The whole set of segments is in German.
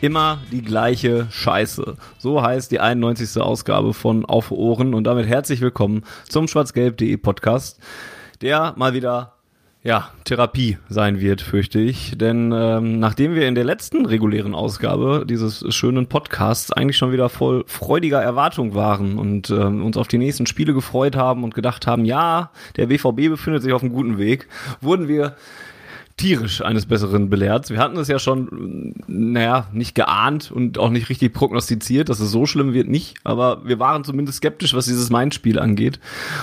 Immer die gleiche Scheiße. So heißt die 91. Ausgabe von Auf Ohren und damit herzlich willkommen zum schwarzgelb.de Podcast, der mal wieder ja, Therapie sein wird, fürchte ich. Denn ähm, nachdem wir in der letzten regulären Ausgabe dieses schönen Podcasts eigentlich schon wieder voll freudiger Erwartung waren und ähm, uns auf die nächsten Spiele gefreut haben und gedacht haben, ja, der BVB befindet sich auf einem guten Weg, wurden wir tierisch eines Besseren belehrt. Wir hatten es ja schon, naja, nicht geahnt und auch nicht richtig prognostiziert, dass es so schlimm wird, nicht. Aber wir waren zumindest skeptisch, was dieses Main-Spiel angeht.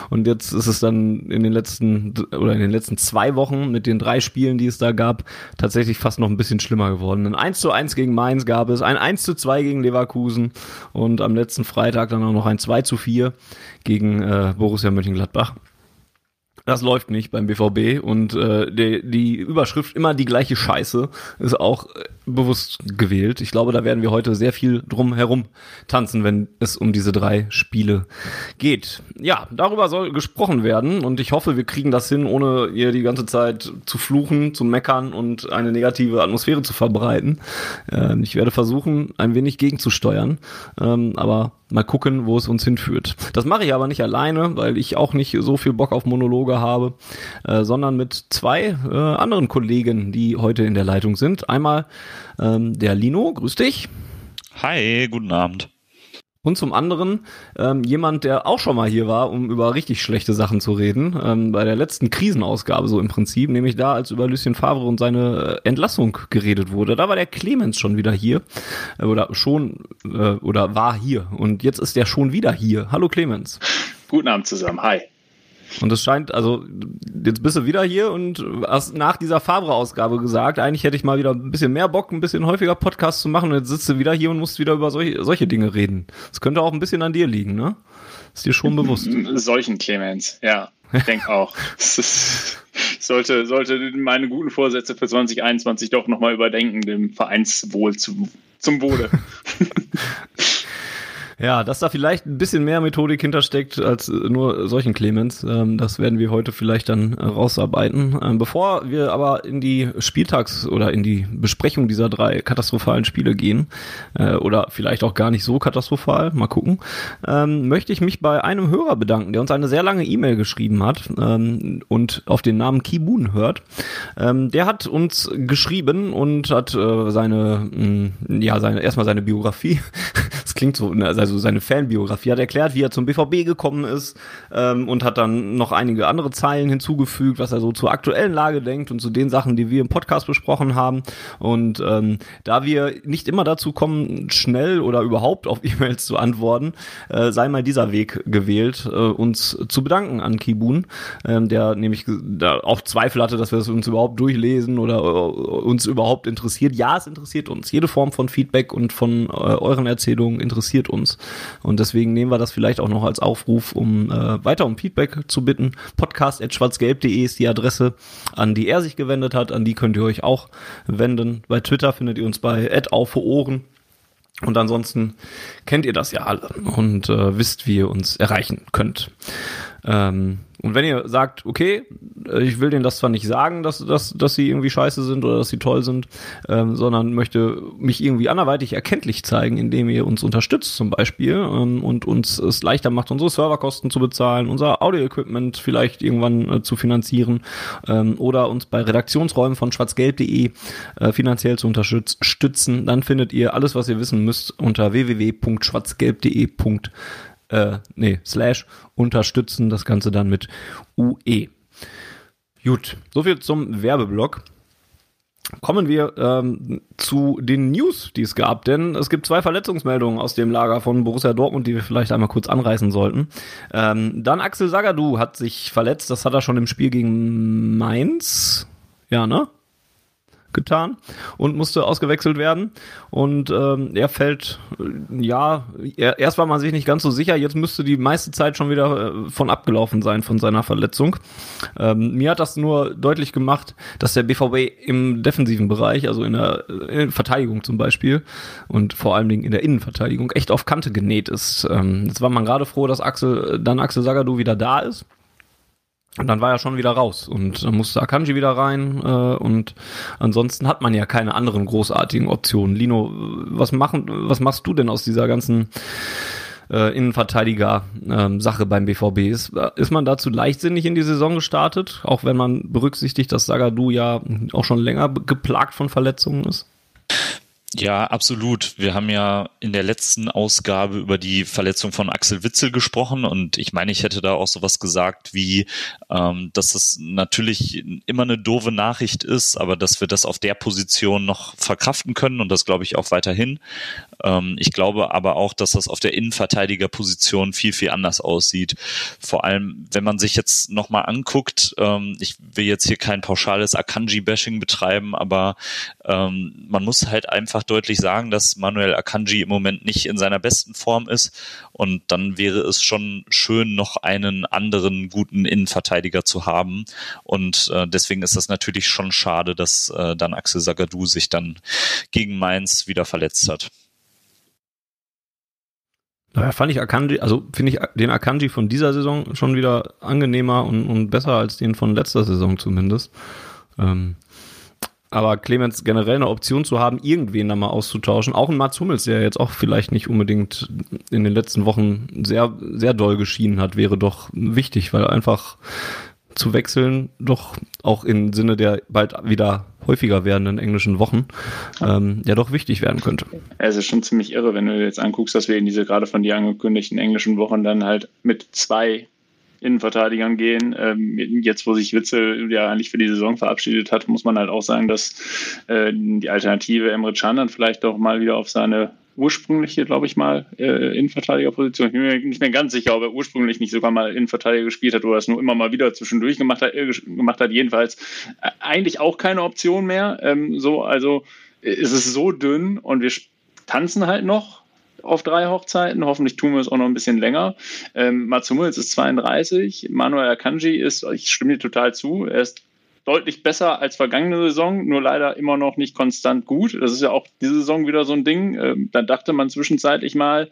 Und jetzt ist es dann in den letzten, oder in den letzten zwei Wochen mit den drei Spielen, die es da gab, tatsächlich fast noch ein bisschen schlimmer geworden. Ein 1 zu 1 gegen Mainz gab es, ein 1 zu 2 gegen Leverkusen und am letzten Freitag dann auch noch ein 2 zu 4 gegen äh, Borussia Mönchengladbach. Das läuft nicht beim BVB und äh, die, die Überschrift immer die gleiche Scheiße ist auch äh, bewusst gewählt. Ich glaube, da werden wir heute sehr viel drum herum tanzen, wenn es um diese drei Spiele geht. Ja, darüber soll gesprochen werden und ich hoffe, wir kriegen das hin, ohne ihr die ganze Zeit zu fluchen, zu meckern und eine negative Atmosphäre zu verbreiten. Äh, ich werde versuchen, ein wenig gegenzusteuern, ähm, aber mal gucken, wo es uns hinführt. Das mache ich aber nicht alleine, weil ich auch nicht so viel Bock auf Monologe habe, äh, sondern mit zwei äh, anderen Kollegen, die heute in der Leitung sind. Einmal ähm, der Lino, grüß dich. Hi, guten Abend. Und zum anderen ähm, jemand, der auch schon mal hier war, um über richtig schlechte Sachen zu reden, ähm, bei der letzten Krisenausgabe so im Prinzip, nämlich da, als über Lucien Favre und seine äh, Entlassung geredet wurde. Da war der Clemens schon wieder hier äh, oder schon äh, oder war hier und jetzt ist der schon wieder hier. Hallo Clemens. Guten Abend zusammen. Hi. Und es scheint, also jetzt bist du wieder hier und hast nach dieser Fabre-Ausgabe gesagt, eigentlich hätte ich mal wieder ein bisschen mehr Bock, ein bisschen häufiger Podcast zu machen und jetzt sitzt du wieder hier und musst wieder über solche, solche Dinge reden. Das könnte auch ein bisschen an dir liegen, ne? Ist dir schon bewusst. Solchen Clemens, ja. Ich denke auch. sollte, sollte meine guten Vorsätze für 2021 doch nochmal überdenken, dem Vereinswohl zu, zum Wohle. Ja, dass da vielleicht ein bisschen mehr Methodik hintersteckt als nur solchen Clemens, ähm, das werden wir heute vielleicht dann äh, rausarbeiten. Ähm, bevor wir aber in die Spieltags- oder in die Besprechung dieser drei katastrophalen Spiele gehen, äh, oder vielleicht auch gar nicht so katastrophal, mal gucken, ähm, möchte ich mich bei einem Hörer bedanken, der uns eine sehr lange E-Mail geschrieben hat und auf den Namen Kibun hört. Der hat uns geschrieben und hat äh, seine, mm, ja, seine, erstmal seine Biografie, klingt so, also also seine Fanbiografie, hat erklärt, wie er zum BVB gekommen ist ähm, und hat dann noch einige andere Zeilen hinzugefügt, was er so zur aktuellen Lage denkt und zu den Sachen, die wir im Podcast besprochen haben. Und ähm, da wir nicht immer dazu kommen, schnell oder überhaupt auf E-Mails zu antworten, äh, sei mal dieser Weg gewählt, äh, uns zu bedanken an Kibun, ähm, der nämlich da auch Zweifel hatte, dass wir es uns überhaupt durchlesen oder äh, uns überhaupt interessiert. Ja, es interessiert uns. Jede Form von Feedback und von äh, euren Erzählungen interessiert uns. Und deswegen nehmen wir das vielleicht auch noch als Aufruf, um äh, weiter um Feedback zu bitten. Podcast.schwarzgelb.de ist die Adresse, an die er sich gewendet hat. An die könnt ihr euch auch wenden. Bei Twitter findet ihr uns bei Ohren. Und ansonsten kennt ihr das ja alle und äh, wisst, wie ihr uns erreichen könnt. Ähm, und wenn ihr sagt, okay, ich will denen das zwar nicht sagen, dass, dass, dass sie irgendwie scheiße sind oder dass sie toll sind, ähm, sondern möchte mich irgendwie anderweitig erkenntlich zeigen, indem ihr uns unterstützt zum Beispiel ähm, und uns es leichter macht, unsere Serverkosten zu bezahlen, unser Audio-Equipment vielleicht irgendwann äh, zu finanzieren ähm, oder uns bei Redaktionsräumen von schwarzgelb.de äh, finanziell zu unterstützen, dann findet ihr alles, was ihr wissen müsst unter www.schwarzgelb.de äh, nee, slash unterstützen, das Ganze dann mit UE. Gut, soviel zum Werbeblock. Kommen wir ähm, zu den News, die es gab, denn es gibt zwei Verletzungsmeldungen aus dem Lager von Borussia Dortmund, die wir vielleicht einmal kurz anreißen sollten. Ähm, dann Axel Sagadou hat sich verletzt, das hat er schon im Spiel gegen Mainz. Ja, ne? Getan und musste ausgewechselt werden. Und ähm, er fällt, äh, ja, er, erst war man sich nicht ganz so sicher, jetzt müsste die meiste Zeit schon wieder äh, von abgelaufen sein von seiner Verletzung. Ähm, mir hat das nur deutlich gemacht, dass der BVB im defensiven Bereich, also in der, in der Verteidigung zum Beispiel und vor allen Dingen in der Innenverteidigung echt auf Kante genäht ist. Ähm, jetzt war man gerade froh, dass Axel, dann Axel Sagadou wieder da ist. Und dann war er schon wieder raus und dann musste Akanji wieder rein äh, und ansonsten hat man ja keine anderen großartigen Optionen. Lino, was machen, was machst du denn aus dieser ganzen äh, Innenverteidiger-Sache ähm, beim BVB? Ist, ist man dazu leichtsinnig in die Saison gestartet, auch wenn man berücksichtigt, dass Sagadu ja auch schon länger geplagt von Verletzungen ist? Ja, absolut. Wir haben ja in der letzten Ausgabe über die Verletzung von Axel Witzel gesprochen und ich meine, ich hätte da auch sowas gesagt wie, ähm, dass es natürlich immer eine doofe Nachricht ist, aber dass wir das auf der Position noch verkraften können und das glaube ich auch weiterhin. Ähm, ich glaube aber auch, dass das auf der Innenverteidigerposition viel, viel anders aussieht. Vor allem, wenn man sich jetzt nochmal anguckt, ähm, ich will jetzt hier kein pauschales Akanji-Bashing betreiben, aber ähm, man muss halt einfach deutlich sagen, dass Manuel Akanji im Moment nicht in seiner besten Form ist und dann wäre es schon schön, noch einen anderen guten Innenverteidiger zu haben und äh, deswegen ist das natürlich schon schade, dass äh, dann Axel Sagadou sich dann gegen Mainz wieder verletzt hat. Daher fand ich Akanji, also finde ich den Akanji von dieser Saison schon wieder angenehmer und, und besser als den von letzter Saison zumindest. Ähm, aber Clemens generell eine Option zu haben, irgendwen da mal auszutauschen, auch ein Mats Hummels, der jetzt auch vielleicht nicht unbedingt in den letzten Wochen sehr, sehr doll geschienen hat, wäre doch wichtig, weil einfach zu wechseln doch auch im Sinne der bald wieder häufiger werdenden englischen Wochen ähm, ja doch wichtig werden könnte. Es ist schon ziemlich irre, wenn du jetzt anguckst, dass wir in diese gerade von dir angekündigten englischen Wochen dann halt mit zwei Innenverteidigern gehen. Ähm, jetzt, wo sich Witzel ja eigentlich für die Saison verabschiedet hat, muss man halt auch sagen, dass äh, die Alternative Emre Can dann vielleicht doch mal wieder auf seine ursprüngliche, glaube ich mal, äh, Innenverteidigerposition. Ich bin mir nicht mehr ganz sicher, ob er ursprünglich nicht sogar mal Innenverteidiger gespielt hat oder es nur immer mal wieder zwischendurch gemacht hat. Äh, gemacht hat. Jedenfalls äh, eigentlich auch keine Option mehr. Ähm, so, also ist es so dünn und wir tanzen halt noch auf drei Hochzeiten. Hoffentlich tun wir es auch noch ein bisschen länger. Ähm, Mats Hummels ist 32, Manuel Akanji ist, ich stimme dir total zu, er ist deutlich besser als vergangene Saison, nur leider immer noch nicht konstant gut. Das ist ja auch diese Saison wieder so ein Ding. Ähm, da dachte man zwischenzeitlich mal,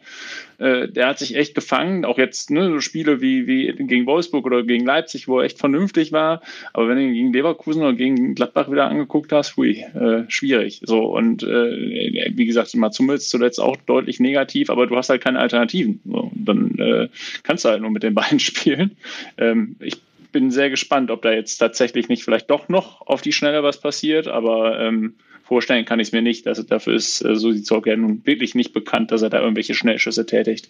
äh, der hat sich echt gefangen. Auch jetzt ne, so Spiele wie, wie gegen Wolfsburg oder gegen Leipzig, wo er echt vernünftig war. Aber wenn du ihn gegen Leverkusen oder gegen Gladbach wieder angeguckt hast, hui, äh, schwierig. So und äh, wie gesagt, Mats Hummels zuletzt auch deutlich negativ, aber du hast halt keine Alternativen. So, dann kannst du halt nur mit den beiden spielen. Ähm, ich bin sehr gespannt, ob da jetzt tatsächlich nicht vielleicht doch noch auf die Schnelle was passiert, aber ähm, vorstellen kann ich es mir nicht. Also dafür ist äh, Susi Zorg ja nun wirklich nicht bekannt, dass er da irgendwelche Schnellschüsse tätigt.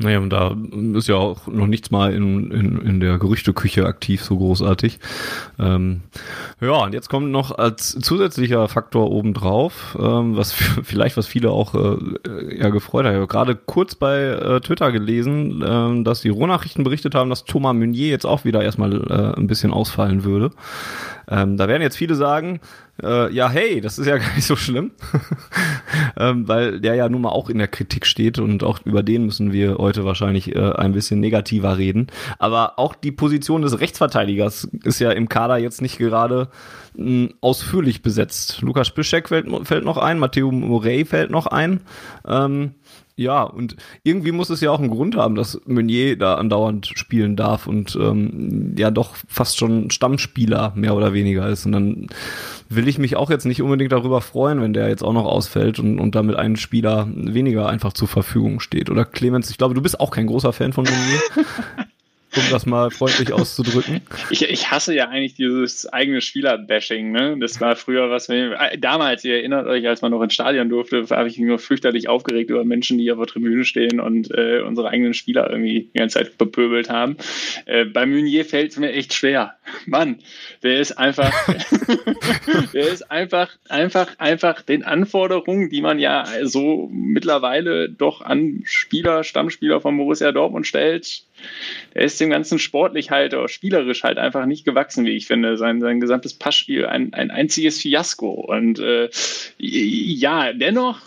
Naja, und da ist ja auch noch nichts mal in, in, in der Gerüchteküche aktiv, so großartig. Ähm, ja, und jetzt kommt noch als zusätzlicher Faktor obendrauf, ähm, was vielleicht was viele auch äh, ja gefreut hat. Ich habe gerade kurz bei äh, Twitter gelesen, äh, dass die Rohnachrichten berichtet haben, dass Thomas Meunier jetzt auch wieder erstmal äh, ein bisschen ausfallen würde. Ähm, da werden jetzt viele sagen, äh, ja, hey, das ist ja gar nicht so schlimm, ähm, weil der ja nun mal auch in der Kritik steht und auch über den müssen wir heute wahrscheinlich äh, ein bisschen negativer reden. Aber auch die Position des Rechtsverteidigers ist ja im Kader jetzt nicht gerade mh, ausführlich besetzt. Lukas Piszek fällt, fällt noch ein, Matteo Morey fällt noch ein. Ähm, ja, und irgendwie muss es ja auch einen Grund haben, dass Meunier da andauernd spielen darf und ähm, ja doch fast schon Stammspieler mehr oder weniger ist. Und dann will ich mich auch jetzt nicht unbedingt darüber freuen, wenn der jetzt auch noch ausfällt und, und damit ein Spieler weniger einfach zur Verfügung steht. Oder Clemens, ich glaube, du bist auch kein großer Fan von Meunier. um das mal freundlich auszudrücken. Ich, ich hasse ja eigentlich dieses eigene Spieler-Bashing. Ne? Das war früher was, äh, damals, ihr erinnert euch, als man noch ins Stadion durfte, habe ich mich nur fürchterlich aufgeregt über Menschen, die auf der Tribüne stehen und äh, unsere eigenen Spieler irgendwie die ganze Zeit bepöbelt haben. Äh, bei Meunier fällt es mir echt schwer. Mann, der ist einfach, der ist einfach, einfach, einfach den Anforderungen, die man ja so mittlerweile doch an Spieler, Stammspieler von Borussia Dortmund stellt, der ist dem Ganzen sportlich halt oder spielerisch halt einfach nicht gewachsen, wie ich finde. Sein, sein gesamtes Passspiel ein, ein einziges Fiasko. Und äh, ja, dennoch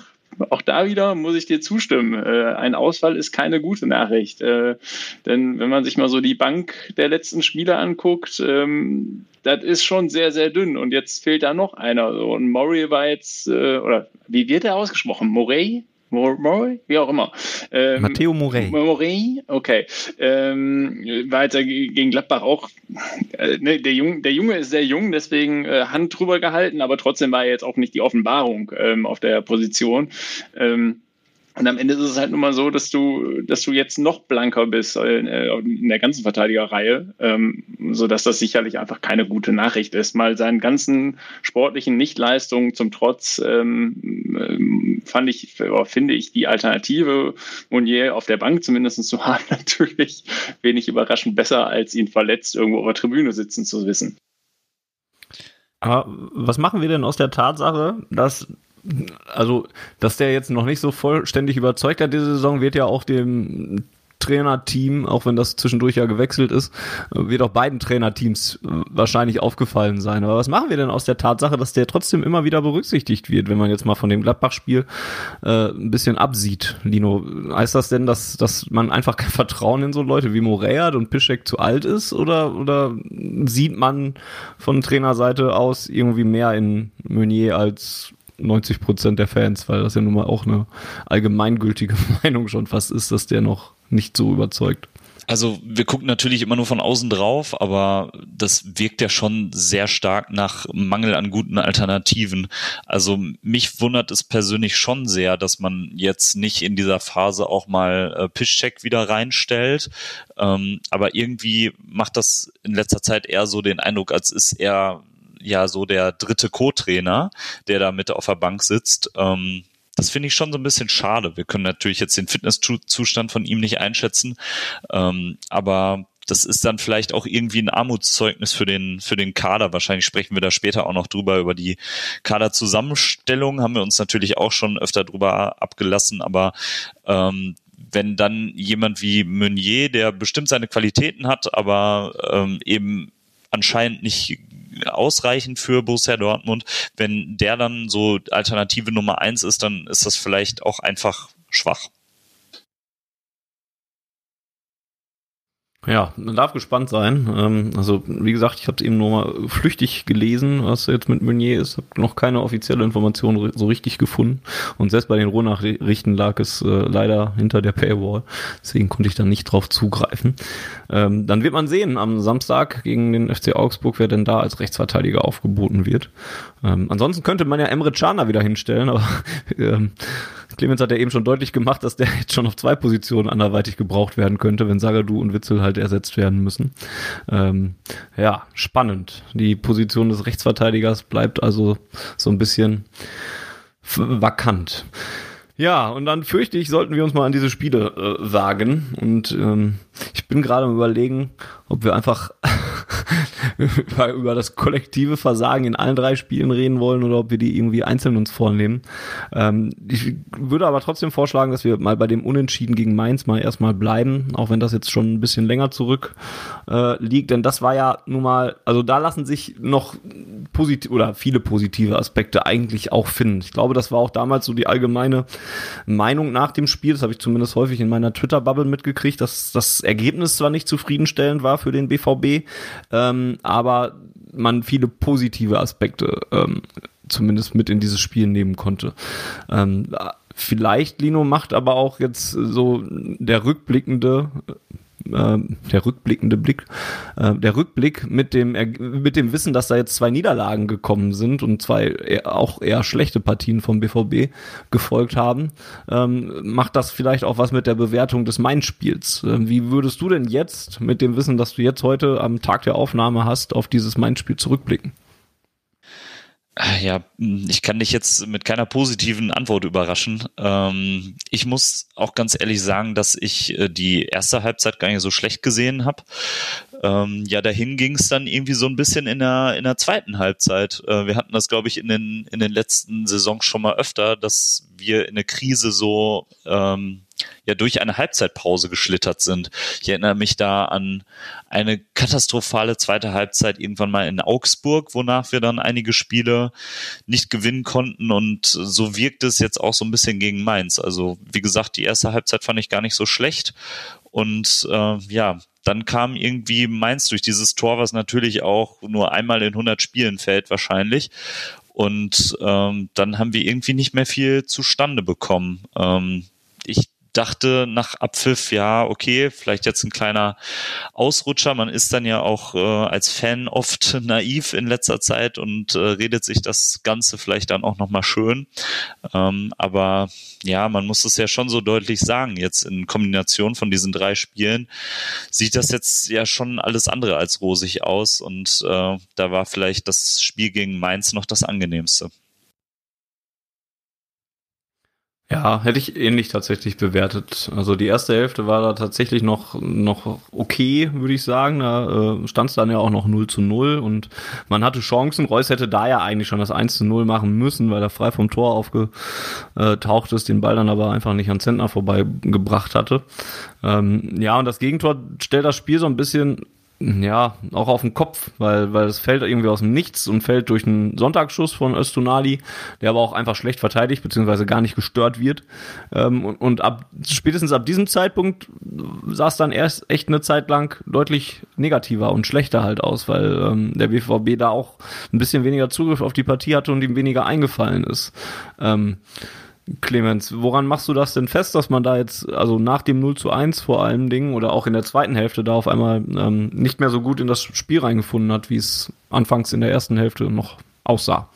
auch da wieder muss ich dir zustimmen. Äh, ein Ausfall ist keine gute Nachricht. Äh, denn wenn man sich mal so die Bank der letzten Spieler anguckt, ähm, das ist schon sehr, sehr dünn. Und jetzt fehlt da noch einer. und Murray war jetzt, äh, oder wie wird er ausgesprochen? Morey? Morey, wie auch immer. Ähm, Matteo Morey. Morey, okay. Ähm, weiter gegen Gladbach auch. Äh, ne, der, Junge, der Junge ist sehr jung, deswegen äh, Hand drüber gehalten, aber trotzdem war er jetzt auch nicht die Offenbarung ähm, auf der Position. Ähm, und am Ende ist es halt nun mal so, dass du, dass du jetzt noch blanker bist äh, in der ganzen Verteidigerreihe, ähm, so dass das sicherlich einfach keine gute Nachricht ist. Mal seinen ganzen sportlichen Nichtleistungen zum Trotz ähm, ähm fand ich, finde ich die Alternative Monier auf der Bank zumindest zu haben natürlich wenig überraschend besser, als ihn verletzt irgendwo auf der Tribüne sitzen zu wissen. Aber was machen wir denn aus der Tatsache, dass also, dass der jetzt noch nicht so vollständig überzeugt hat, diese Saison, wird ja auch dem Trainerteam, auch wenn das zwischendurch ja gewechselt ist, wird auch beiden Trainerteams äh, wahrscheinlich aufgefallen sein. Aber was machen wir denn aus der Tatsache, dass der trotzdem immer wieder berücksichtigt wird, wenn man jetzt mal von dem Gladbach-Spiel äh, ein bisschen absieht, Lino? Heißt das denn, dass, dass man einfach kein Vertrauen in so Leute wie Morea und Pischek zu alt ist? Oder, oder sieht man von Trainerseite aus irgendwie mehr in Meunier als 90 Prozent der Fans, weil das ja nun mal auch eine allgemeingültige Meinung schon fast ist, dass der noch nicht so überzeugt. Also wir gucken natürlich immer nur von außen drauf, aber das wirkt ja schon sehr stark nach Mangel an guten Alternativen. Also mich wundert es persönlich schon sehr, dass man jetzt nicht in dieser Phase auch mal äh, Pischcheck wieder reinstellt. Ähm, aber irgendwie macht das in letzter Zeit eher so den Eindruck, als ist er ja so der dritte Co-Trainer, der da mit auf der Bank sitzt. Ähm, das finde ich schon so ein bisschen schade. Wir können natürlich jetzt den Fitnesszustand von ihm nicht einschätzen, ähm, aber das ist dann vielleicht auch irgendwie ein Armutszeugnis für den, für den Kader. Wahrscheinlich sprechen wir da später auch noch drüber, über die Kaderzusammenstellung haben wir uns natürlich auch schon öfter drüber abgelassen, aber ähm, wenn dann jemand wie Meunier, der bestimmt seine Qualitäten hat, aber ähm, eben anscheinend nicht ausreichend für Borussia Dortmund. Wenn der dann so Alternative Nummer eins ist, dann ist das vielleicht auch einfach schwach. Ja, man darf gespannt sein. Ähm, also wie gesagt, ich habe es eben nur mal flüchtig gelesen, was jetzt mit Meunier ist. Habe noch keine offizielle Information so richtig gefunden. Und selbst bei den Rohnachrichten lag es äh, leider hinter der Paywall. Deswegen konnte ich da nicht drauf zugreifen. Ähm, dann wird man sehen am Samstag gegen den FC Augsburg, wer denn da als Rechtsverteidiger aufgeboten wird. Ähm, ansonsten könnte man ja Emre Can wieder hinstellen, aber Clemens hat ja eben schon deutlich gemacht, dass der jetzt schon auf zwei Positionen anderweitig gebraucht werden könnte, wenn Sagadu und Witzel halt ersetzt werden müssen. Ähm, ja, spannend. Die Position des Rechtsverteidigers bleibt also so ein bisschen vakant. Ja, und dann fürchte ich, sollten wir uns mal an diese Spiele äh, wagen. Und ähm, ich bin gerade am überlegen, ob wir einfach über, das kollektive Versagen in allen drei Spielen reden wollen oder ob wir die irgendwie einzeln uns vornehmen. Ähm, ich würde aber trotzdem vorschlagen, dass wir mal bei dem Unentschieden gegen Mainz mal erstmal bleiben, auch wenn das jetzt schon ein bisschen länger zurück äh, liegt, denn das war ja nun mal, also da lassen sich noch positiv oder viele positive Aspekte eigentlich auch finden. Ich glaube, das war auch damals so die allgemeine Meinung nach dem Spiel, das habe ich zumindest häufig in meiner Twitter-Bubble mitgekriegt, dass das Ergebnis zwar nicht zufriedenstellend war für den BVB, ähm, aber man viele positive Aspekte ähm, zumindest mit in dieses Spiel nehmen konnte. Ähm, vielleicht Lino macht aber auch jetzt so der rückblickende äh, der rückblickende Blick, äh, der Rückblick mit dem, mit dem Wissen, dass da jetzt zwei Niederlagen gekommen sind und zwei eher, auch eher schlechte Partien vom BVB gefolgt haben, ähm, macht das vielleicht auch was mit der Bewertung des Main-Spiels. Ähm, wie würdest du denn jetzt mit dem Wissen, dass du jetzt heute am Tag der Aufnahme hast, auf dieses Main-Spiel zurückblicken? Ja, ich kann dich jetzt mit keiner positiven Antwort überraschen. Ähm, ich muss auch ganz ehrlich sagen, dass ich äh, die erste Halbzeit gar nicht so schlecht gesehen habe. Ähm, ja, dahin ging es dann irgendwie so ein bisschen in der, in der zweiten Halbzeit. Äh, wir hatten das, glaube ich, in den, in den letzten Saisons schon mal öfter, dass wir in eine Krise so ähm, ja durch eine Halbzeitpause geschlittert sind. Ich erinnere mich da an eine katastrophale zweite Halbzeit irgendwann mal in Augsburg, wonach wir dann einige Spiele nicht gewinnen konnten und so wirkt es jetzt auch so ein bisschen gegen Mainz. Also wie gesagt, die erste Halbzeit fand ich gar nicht so schlecht und äh, ja, dann kam irgendwie Mainz durch dieses Tor, was natürlich auch nur einmal in 100 Spielen fällt wahrscheinlich. Und ähm, dann haben wir irgendwie nicht mehr viel zustande bekommen. Ähm, dachte nach Abpfiff, ja, okay, vielleicht jetzt ein kleiner Ausrutscher. Man ist dann ja auch äh, als Fan oft naiv in letzter Zeit und äh, redet sich das Ganze vielleicht dann auch nochmal schön. Ähm, aber ja, man muss es ja schon so deutlich sagen. Jetzt in Kombination von diesen drei Spielen sieht das jetzt ja schon alles andere als rosig aus und äh, da war vielleicht das Spiel gegen Mainz noch das angenehmste. Ja, hätte ich ähnlich tatsächlich bewertet. Also die erste Hälfte war da tatsächlich noch, noch okay, würde ich sagen. Da äh, stand es dann ja auch noch 0 zu 0 und man hatte Chancen. Reus hätte da ja eigentlich schon das 1 zu 0 machen müssen, weil er frei vom Tor aufgetaucht ist, den Ball dann aber einfach nicht an Zentner vorbeigebracht hatte. Ähm, ja, und das Gegentor stellt das Spiel so ein bisschen ja, auch auf den Kopf, weil, weil es fällt irgendwie aus dem Nichts und fällt durch einen Sonntagsschuss von Östunali, der aber auch einfach schlecht verteidigt, beziehungsweise gar nicht gestört wird. Ähm, und, und ab, spätestens ab diesem Zeitpunkt sah es dann erst echt eine Zeit lang deutlich negativer und schlechter halt aus, weil ähm, der BVB da auch ein bisschen weniger Zugriff auf die Partie hatte und ihm weniger eingefallen ist. Ähm, Clemens, woran machst du das denn fest, dass man da jetzt, also nach dem 0 zu 1 vor allem Dingen oder auch in der zweiten Hälfte da auf einmal ähm, nicht mehr so gut in das Spiel reingefunden hat, wie es anfangs in der ersten Hälfte noch aussah?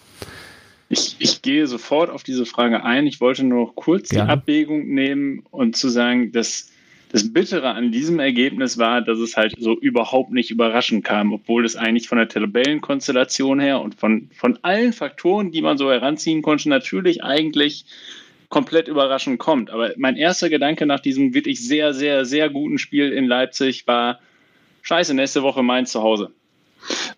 Ich, ich gehe sofort auf diese Frage ein. Ich wollte nur noch kurz Gerne. die Abwägung nehmen und zu sagen, dass das Bittere an diesem Ergebnis war, dass es halt so überhaupt nicht überraschend kam, obwohl es eigentlich von der Tabellenkonstellation her und von, von allen Faktoren, die man so heranziehen konnte, natürlich eigentlich komplett überraschend kommt. Aber mein erster Gedanke nach diesem wirklich sehr, sehr, sehr guten Spiel in Leipzig war, scheiße, nächste Woche Mainz zu Hause.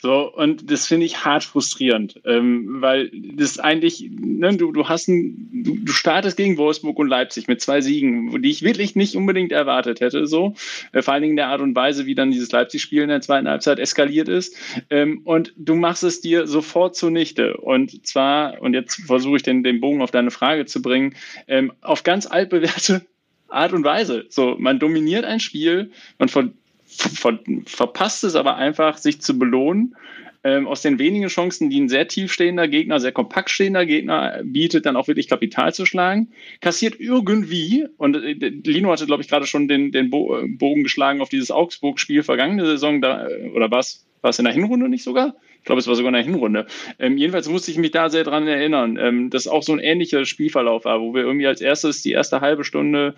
So, und das finde ich hart frustrierend, ähm, weil das eigentlich, ne, du, du hast ein, du, du startest gegen Wolfsburg und Leipzig mit zwei Siegen, die ich wirklich nicht unbedingt erwartet hätte, so, äh, vor allen Dingen der Art und Weise, wie dann dieses Leipzig-Spiel in der zweiten Halbzeit eskaliert ist. Ähm, und du machst es dir sofort zunichte. Und zwar, und jetzt versuche ich den, den Bogen auf deine Frage zu bringen, ähm, auf ganz altbewährte Art und Weise. So, man dominiert ein Spiel, man ver ver verpasst es aber einfach, sich zu belohnen. Ähm, aus den wenigen Chancen, die ein sehr tiefstehender Gegner, sehr kompakt stehender Gegner bietet, dann auch wirklich Kapital zu schlagen, kassiert irgendwie, und äh, Lino hatte, glaube ich, gerade schon den, den Bo äh, Bogen geschlagen auf dieses Augsburg-Spiel vergangene Saison, da, äh, oder was? War es in der Hinrunde nicht sogar? Glaube, es war sogar in der Hinrunde. Ähm, jedenfalls musste ich mich da sehr dran erinnern, ähm, dass auch so ein ähnlicher Spielverlauf war, wo wir irgendwie als erstes die erste halbe Stunde,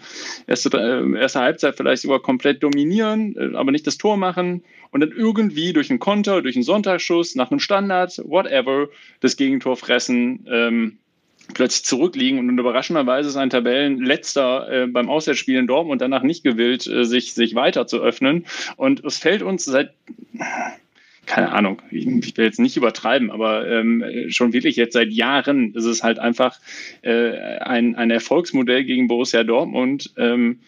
erste, äh, erste Halbzeit vielleicht sogar komplett dominieren, äh, aber nicht das Tor machen und dann irgendwie durch einen Konter, durch einen Sonntagsschuss, nach einem Standard, whatever, das Gegentor fressen. Ähm, plötzlich zurückliegen und überraschenderweise ist ein Tabellenletzter äh, beim Auswärtsspiel in Dortmund danach nicht gewillt, äh, sich, sich weiter zu öffnen. Und es fällt uns seit keine Ahnung, ich, will jetzt nicht übertreiben, aber ähm, schon wirklich jetzt seit Jahren ist es halt einfach äh, ein, ein Erfolgsmodell gegen Borussia Dortmund. Ähm,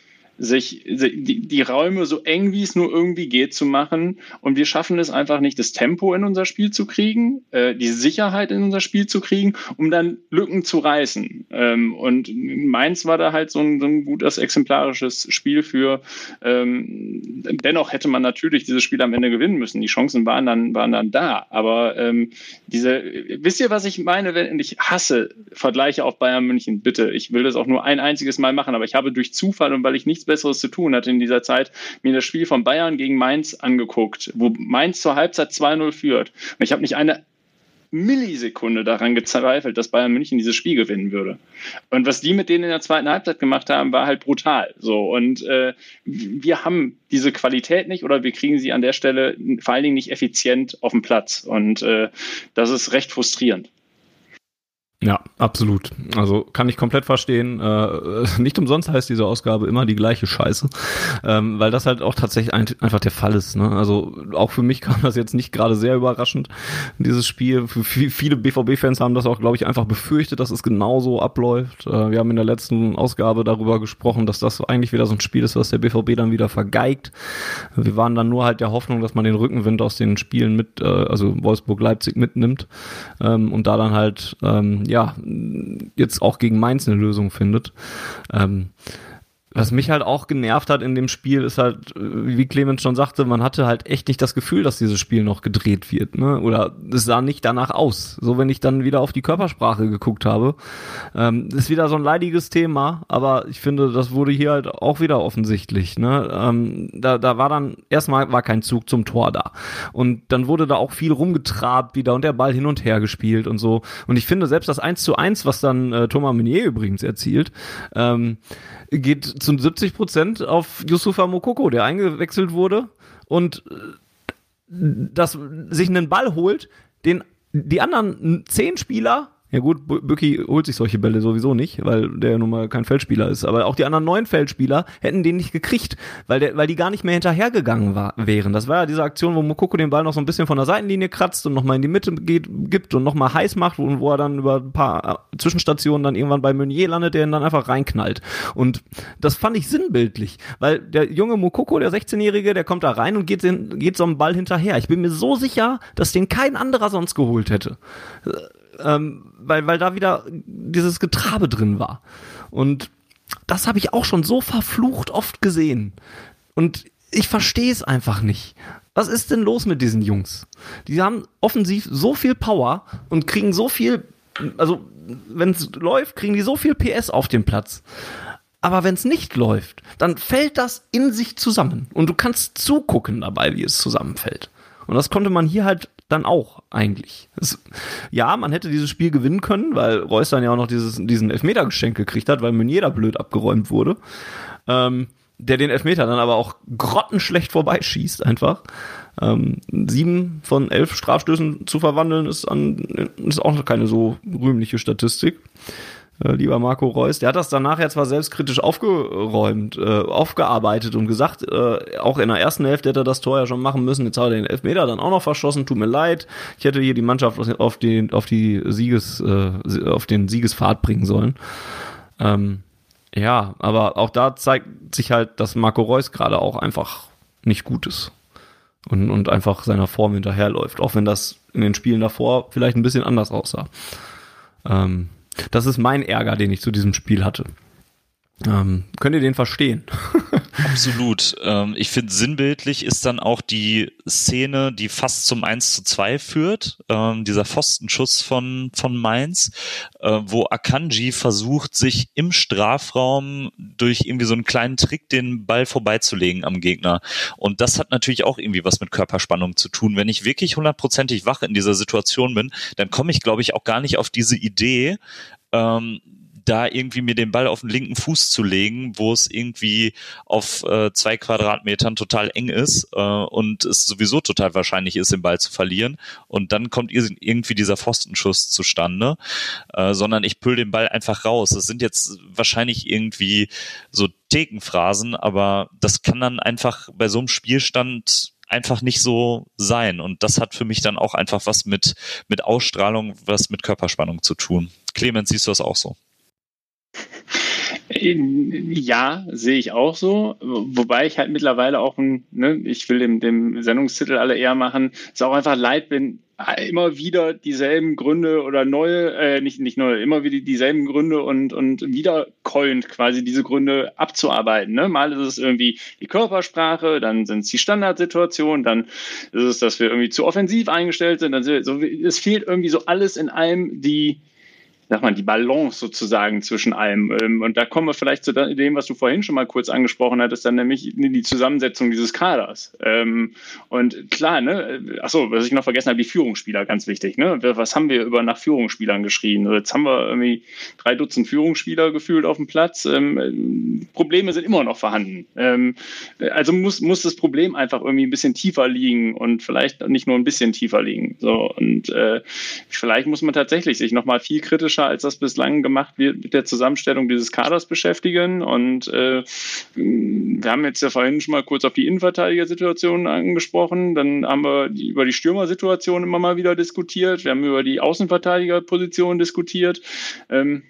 sich die, die Räume so eng wie es nur irgendwie geht zu machen. Und wir schaffen es einfach nicht, das Tempo in unser Spiel zu kriegen, äh, die Sicherheit in unser Spiel zu kriegen, um dann Lücken zu reißen. Ähm, und Mainz war da halt so ein, so ein gutes exemplarisches Spiel für. Ähm, dennoch hätte man natürlich dieses Spiel am Ende gewinnen müssen. Die Chancen waren dann, waren dann da. Aber ähm, diese, wisst ihr, was ich meine? Wenn ich hasse Vergleiche auf Bayern München, bitte. Ich will das auch nur ein einziges Mal machen, aber ich habe durch Zufall und weil ich nichts Besseres zu tun hatte in dieser Zeit, mir das Spiel von Bayern gegen Mainz angeguckt, wo Mainz zur Halbzeit 2-0 führt. Und ich habe nicht eine Millisekunde daran gezweifelt, dass Bayern München dieses Spiel gewinnen würde. Und was die mit denen in der zweiten Halbzeit gemacht haben, war halt brutal. So und äh, wir haben diese Qualität nicht oder wir kriegen sie an der Stelle vor allen Dingen nicht effizient auf den Platz. Und äh, das ist recht frustrierend. Ja, absolut. Also kann ich komplett verstehen. Äh, nicht umsonst heißt diese Ausgabe immer die gleiche Scheiße, ähm, weil das halt auch tatsächlich ein, einfach der Fall ist. Ne? Also auch für mich kam das jetzt nicht gerade sehr überraschend, dieses Spiel. Für viele BVB-Fans haben das auch, glaube ich, einfach befürchtet, dass es genauso abläuft. Äh, wir haben in der letzten Ausgabe darüber gesprochen, dass das eigentlich wieder so ein Spiel ist, was der BVB dann wieder vergeigt. Wir waren dann nur halt der Hoffnung, dass man den Rückenwind aus den Spielen mit, äh, also Wolfsburg-Leipzig mitnimmt ähm, und da dann halt ähm, ja, jetzt auch gegen Mainz eine Lösung findet. Ähm, was mich halt auch genervt hat in dem Spiel ist halt, wie Clemens schon sagte, man hatte halt echt nicht das Gefühl, dass dieses Spiel noch gedreht wird, ne? Oder es sah nicht danach aus. So, wenn ich dann wieder auf die Körpersprache geguckt habe, ähm, ist wieder so ein leidiges Thema, aber ich finde, das wurde hier halt auch wieder offensichtlich, ne? Ähm, da, da war dann erstmal war kein Zug zum Tor da und dann wurde da auch viel rumgetrabt wieder und der Ball hin und her gespielt und so. Und ich finde selbst das 1 zu 1, was dann äh, Thomas Meunier übrigens erzielt, ähm, geht zu 70 Prozent auf Yusufa Mokoko, der eingewechselt wurde und äh, das sich einen Ball holt, den die anderen zehn Spieler ja gut, Bücki holt sich solche Bälle sowieso nicht, weil der nun mal kein Feldspieler ist. Aber auch die anderen neun Feldspieler hätten den nicht gekriegt, weil, der, weil die gar nicht mehr hinterhergegangen wären. Das war ja diese Aktion, wo Mokoko den Ball noch so ein bisschen von der Seitenlinie kratzt und nochmal in die Mitte geht, gibt und nochmal heiß macht und wo er dann über ein paar äh, Zwischenstationen dann irgendwann bei Meunier landet, der ihn dann einfach reinknallt. Und das fand ich sinnbildlich, weil der junge Mokoko, der 16-Jährige, der kommt da rein und geht, geht so einem Ball hinterher. Ich bin mir so sicher, dass den kein anderer sonst geholt hätte ähm, weil, weil da wieder dieses Getrabe drin war. Und das habe ich auch schon so verflucht oft gesehen. Und ich verstehe es einfach nicht. Was ist denn los mit diesen Jungs? Die haben offensiv so viel Power und kriegen so viel, also wenn es läuft, kriegen die so viel PS auf dem Platz. Aber wenn es nicht läuft, dann fällt das in sich zusammen. Und du kannst zugucken dabei, wie es zusammenfällt. Und das konnte man hier halt dann auch eigentlich. Es, ja, man hätte dieses Spiel gewinnen können, weil Reus dann ja auch noch dieses, diesen Elfmeter geschenkt gekriegt hat, weil Meunier da blöd abgeräumt wurde. Ähm, der den Elfmeter dann aber auch grottenschlecht vorbeischießt einfach. Ähm, sieben von elf Strafstößen zu verwandeln ist, an, ist auch noch keine so rühmliche Statistik. Äh, lieber Marco Reus, der hat das danach ja zwar selbstkritisch aufgeräumt, äh, aufgearbeitet und gesagt, äh, auch in der ersten Hälfte hätte er das Tor ja schon machen müssen, jetzt hat er den Elfmeter dann auch noch verschossen, tut mir leid, ich hätte hier die Mannschaft auf, den, auf die Sieges, äh, auf den Siegespfad bringen sollen. Ähm, ja, aber auch da zeigt sich halt, dass Marco Reus gerade auch einfach nicht gut ist und, und einfach seiner Form hinterherläuft, auch wenn das in den Spielen davor vielleicht ein bisschen anders aussah. Ähm, das ist mein Ärger, den ich zu diesem Spiel hatte. Ähm, könnt ihr den verstehen? Absolut. Ähm, ich finde, sinnbildlich ist dann auch die Szene, die fast zum 1 zu 2 führt, ähm, dieser Pfostenschuss von, von Mainz, äh, wo Akanji versucht, sich im Strafraum durch irgendwie so einen kleinen Trick den Ball vorbeizulegen am Gegner. Und das hat natürlich auch irgendwie was mit Körperspannung zu tun. Wenn ich wirklich hundertprozentig wach in dieser Situation bin, dann komme ich, glaube ich, auch gar nicht auf diese Idee, ähm, da irgendwie mir den Ball auf den linken Fuß zu legen, wo es irgendwie auf äh, zwei Quadratmetern total eng ist äh, und es sowieso total wahrscheinlich ist, den Ball zu verlieren. Und dann kommt irgendwie dieser Pfostenschuss zustande, äh, sondern ich pull den Ball einfach raus. Das sind jetzt wahrscheinlich irgendwie so Thekenphrasen, aber das kann dann einfach bei so einem Spielstand einfach nicht so sein. Und das hat für mich dann auch einfach was mit, mit Ausstrahlung, was mit Körperspannung zu tun. Clemens, siehst du das auch so? Ja, sehe ich auch so. Wobei ich halt mittlerweile auch, ein, ne, ich will dem, dem Sendungstitel alle eher machen, es auch einfach leid bin, immer wieder dieselben Gründe oder neue, äh, nicht, nicht neue, immer wieder dieselben Gründe und, und wiederkäuend quasi diese Gründe abzuarbeiten. Ne? Mal ist es irgendwie die Körpersprache, dann sind es die Standardsituationen, dann ist es, dass wir irgendwie zu offensiv eingestellt sind. Dann sind, so, es fehlt irgendwie so alles in allem, die sag mal, die Balance sozusagen zwischen allem. Ähm, und da kommen wir vielleicht zu dem, was du vorhin schon mal kurz angesprochen hattest, dann nämlich die Zusammensetzung dieses Kaders. Ähm, und klar, ne, achso, was ich noch vergessen habe, die Führungsspieler, ganz wichtig. Ne? Was haben wir über nach Führungsspielern geschrien? Jetzt haben wir irgendwie drei Dutzend Führungsspieler gefühlt auf dem Platz. Ähm, Probleme sind immer noch vorhanden. also muss, muss das Problem einfach irgendwie ein bisschen tiefer liegen und vielleicht nicht nur ein bisschen tiefer liegen. So, und äh, vielleicht muss man tatsächlich sich nochmal viel kritischer pragmatischer, als das bislang gemacht wird, mit der Zusammenstellung dieses Kaders beschäftigen. Und äh, wir haben jetzt ja vorhin schon mal kurz auf die Innenverteidigersituation angesprochen. Dann haben wir die, über die Stürmersituation immer mal wieder diskutiert. Wir haben über die Außenverteidigerposition diskutiert. Ähm,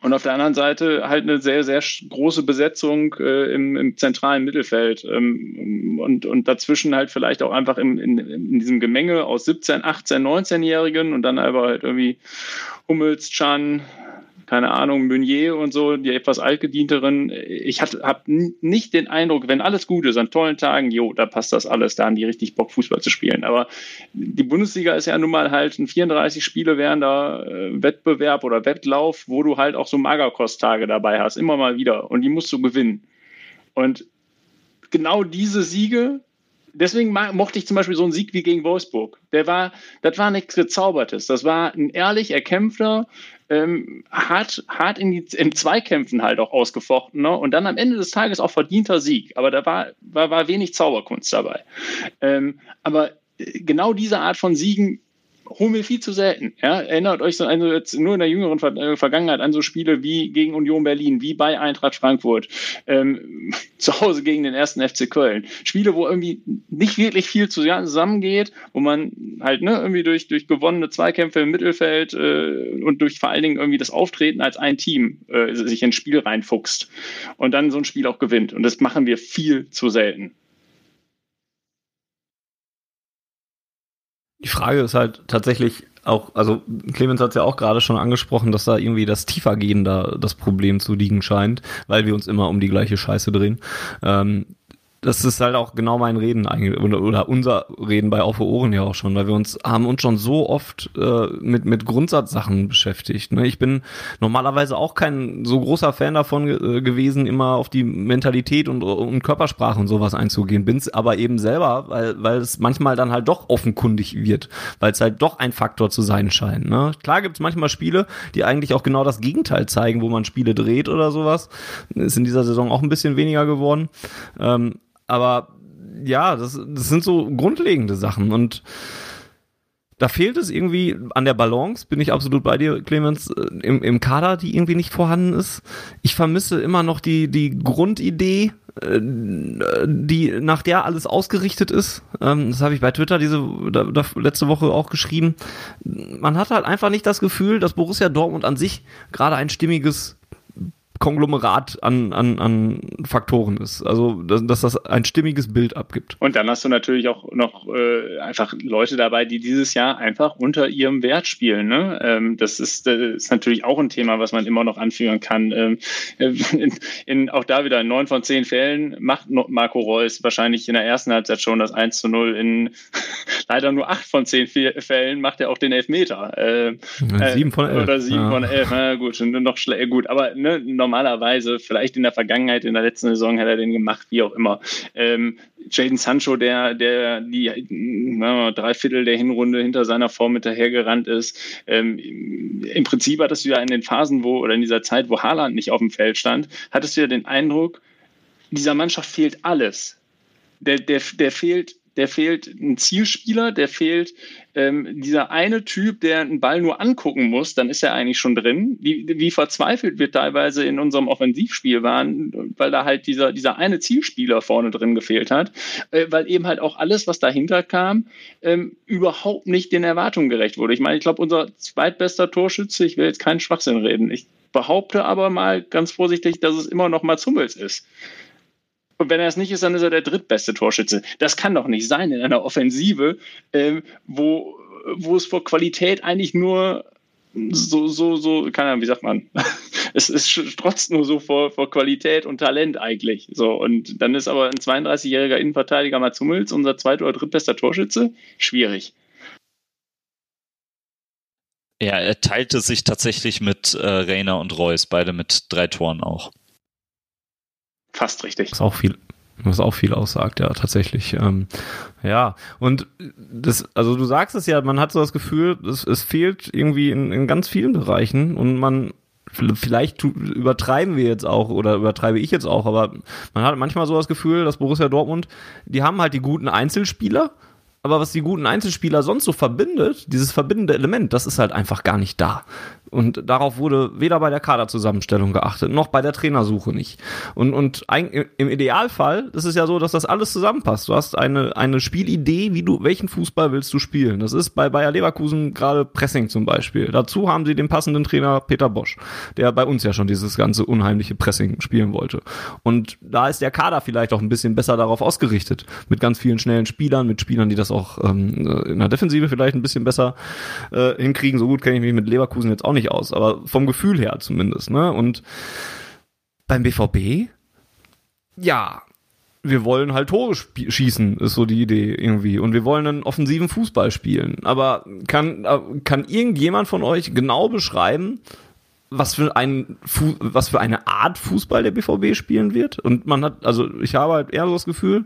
und auf der anderen Seite halt eine sehr, sehr große Besetzung äh, im, im zentralen Mittelfeld ähm, und, und dazwischen halt vielleicht auch einfach im, in, in diesem Gemenge aus 17, 18, 19-Jährigen und dann aber halt irgendwie Hummels, Chan, keine Ahnung, Meunier und so, die etwas altgedienteren. Ich habe nicht den Eindruck, wenn alles gut ist, an tollen Tagen, jo, da passt das alles, da haben die richtig Bock, Fußball zu spielen. Aber die Bundesliga ist ja nun mal halt ein 34 Spiele währender äh, Wettbewerb oder Wettlauf, wo du halt auch so Magerkosttage dabei hast, immer mal wieder. Und die musst du gewinnen. Und genau diese Siege, deswegen mochte ich zum Beispiel so einen Sieg wie gegen Wolfsburg. Der war, das war nichts Gezaubertes. Das war ein ehrlich erkämpfter, ähm, hart, hart in, die, in Zweikämpfen halt auch ausgefochten ne? und dann am Ende des Tages auch verdienter Sieg. Aber da war, war, war wenig Zauberkunst dabei. Ähm, aber äh, genau diese Art von Siegen holen wir viel zu selten. Ja? Erinnert euch so also jetzt nur in der jüngeren Ver äh, Vergangenheit an so Spiele wie gegen Union Berlin, wie bei Eintracht Frankfurt, ähm, zu Hause gegen den ersten FC Köln. Spiele, wo irgendwie nicht wirklich viel zusammengeht, wo man halt ne, irgendwie durch, durch gewonnene Zweikämpfe im Mittelfeld äh, und durch vor allen Dingen irgendwie das Auftreten als ein Team äh, sich ins Spiel reinfuchst und dann so ein Spiel auch gewinnt. Und das machen wir viel zu selten. Die Frage ist halt tatsächlich auch, also Clemens hat es ja auch gerade schon angesprochen, dass da irgendwie das Tiefergehen da das Problem zu liegen scheint, weil wir uns immer um die gleiche Scheiße drehen. Ähm, das ist halt auch genau mein Reden eigentlich oder, oder unser Reden bei Auf Ohren ja auch schon, weil wir uns haben uns schon so oft äh, mit mit Grundsatzsachen beschäftigt. Ne? Ich bin normalerweise auch kein so großer Fan davon äh, gewesen, immer auf die Mentalität und, und Körpersprache und sowas einzugehen. Bin's aber eben selber, weil weil es manchmal dann halt doch offenkundig wird, weil es halt doch ein Faktor zu sein scheint. Ne? Klar gibt's manchmal Spiele, die eigentlich auch genau das Gegenteil zeigen, wo man Spiele dreht oder sowas. Ist in dieser Saison auch ein bisschen weniger geworden. Ähm, aber ja, das, das sind so grundlegende Sachen und da fehlt es irgendwie an der Balance, bin ich absolut bei dir, Clemens, äh, im, im Kader, die irgendwie nicht vorhanden ist. Ich vermisse immer noch die, die Grundidee, äh, die nach der alles ausgerichtet ist. Ähm, das habe ich bei Twitter diese da, da, letzte Woche auch geschrieben. Man hat halt einfach nicht das Gefühl, dass Borussia Dortmund an sich gerade ein stimmiges Konglomerat an, an, an Faktoren ist. Also, dass, dass das ein stimmiges Bild abgibt. Und dann hast du natürlich auch noch äh, einfach Leute dabei, die dieses Jahr einfach unter ihrem Wert spielen. Ne? Ähm, das, ist, das ist natürlich auch ein Thema, was man immer noch anführen kann. Ähm, in, in, auch da wieder in neun von zehn Fällen macht Marco Reus wahrscheinlich in der ersten Halbzeit schon das 1 zu 0. In leider nur acht von zehn Fällen macht er auch den Elfmeter. Äh, sieben von elf. Oder sieben ja. von elf. Na gut, noch schlecht. Gut, aber ne, normalerweise, vielleicht in der Vergangenheit, in der letzten Saison hätte er den gemacht, wie auch immer. Ähm, Jaden Sancho, der, der die na, drei Viertel der Hinrunde hinter seiner Form hinterhergerannt ist. Ähm, Im Prinzip hattest du ja in den Phasen, wo, oder in dieser Zeit, wo Haaland nicht auf dem Feld stand, hattest du ja den Eindruck, dieser Mannschaft fehlt alles. Der, der, der fehlt der fehlt ein Zielspieler, der fehlt ähm, dieser eine Typ, der einen Ball nur angucken muss, dann ist er eigentlich schon drin. Wie, wie verzweifelt wir teilweise in unserem Offensivspiel waren, weil da halt dieser, dieser eine Zielspieler vorne drin gefehlt hat, äh, weil eben halt auch alles, was dahinter kam, ähm, überhaupt nicht den Erwartungen gerecht wurde. Ich meine, ich glaube, unser zweitbester Torschütze, ich will jetzt keinen Schwachsinn reden, ich behaupte aber mal ganz vorsichtig, dass es immer noch mal Hummels ist. Und wenn er es nicht ist, dann ist er der drittbeste Torschütze. Das kann doch nicht sein in einer Offensive, ähm, wo, wo es vor Qualität eigentlich nur so, so, so, keine Ahnung, wie sagt man? es ist trotz nur so vor, vor Qualität und Talent eigentlich. So, und dann ist aber ein 32-jähriger Innenverteidiger Mats Hummels unser zweit- oder drittbester Torschütze. Schwierig. Ja, er teilte sich tatsächlich mit äh, Reiner und Reus, beide mit drei Toren auch. Fast richtig. Was auch viel, was auch viel aussagt, ja, tatsächlich. Ähm, ja, und das, also du sagst es ja, man hat so das Gefühl, es, es fehlt irgendwie in, in ganz vielen Bereichen und man vielleicht übertreiben wir jetzt auch oder übertreibe ich jetzt auch, aber man hat manchmal so das Gefühl, dass Borussia Dortmund, die haben halt die guten Einzelspieler, aber was die guten Einzelspieler sonst so verbindet, dieses verbindende Element, das ist halt einfach gar nicht da. Und darauf wurde weder bei der Kaderzusammenstellung geachtet, noch bei der Trainersuche nicht. Und, und im Idealfall ist es ja so, dass das alles zusammenpasst. Du hast eine, eine Spielidee, wie du, welchen Fußball willst du spielen? Das ist bei Bayer Leverkusen gerade Pressing zum Beispiel. Dazu haben sie den passenden Trainer Peter Bosch, der bei uns ja schon dieses ganze unheimliche Pressing spielen wollte. Und da ist der Kader vielleicht auch ein bisschen besser darauf ausgerichtet. Mit ganz vielen schnellen Spielern, mit Spielern, die das auch ähm, in der Defensive vielleicht ein bisschen besser äh, hinkriegen. So gut kenne ich mich mit Leverkusen jetzt auch nicht aus, aber vom Gefühl her zumindest. Ne? Und beim BVB, ja, wir wollen halt Tore schießen, ist so die Idee irgendwie. Und wir wollen einen offensiven Fußball spielen. Aber kann, äh, kann irgendjemand von euch genau beschreiben, was für ein Fu was für eine Art Fußball der BVB spielen wird? Und man hat, also ich habe halt eher so das Gefühl,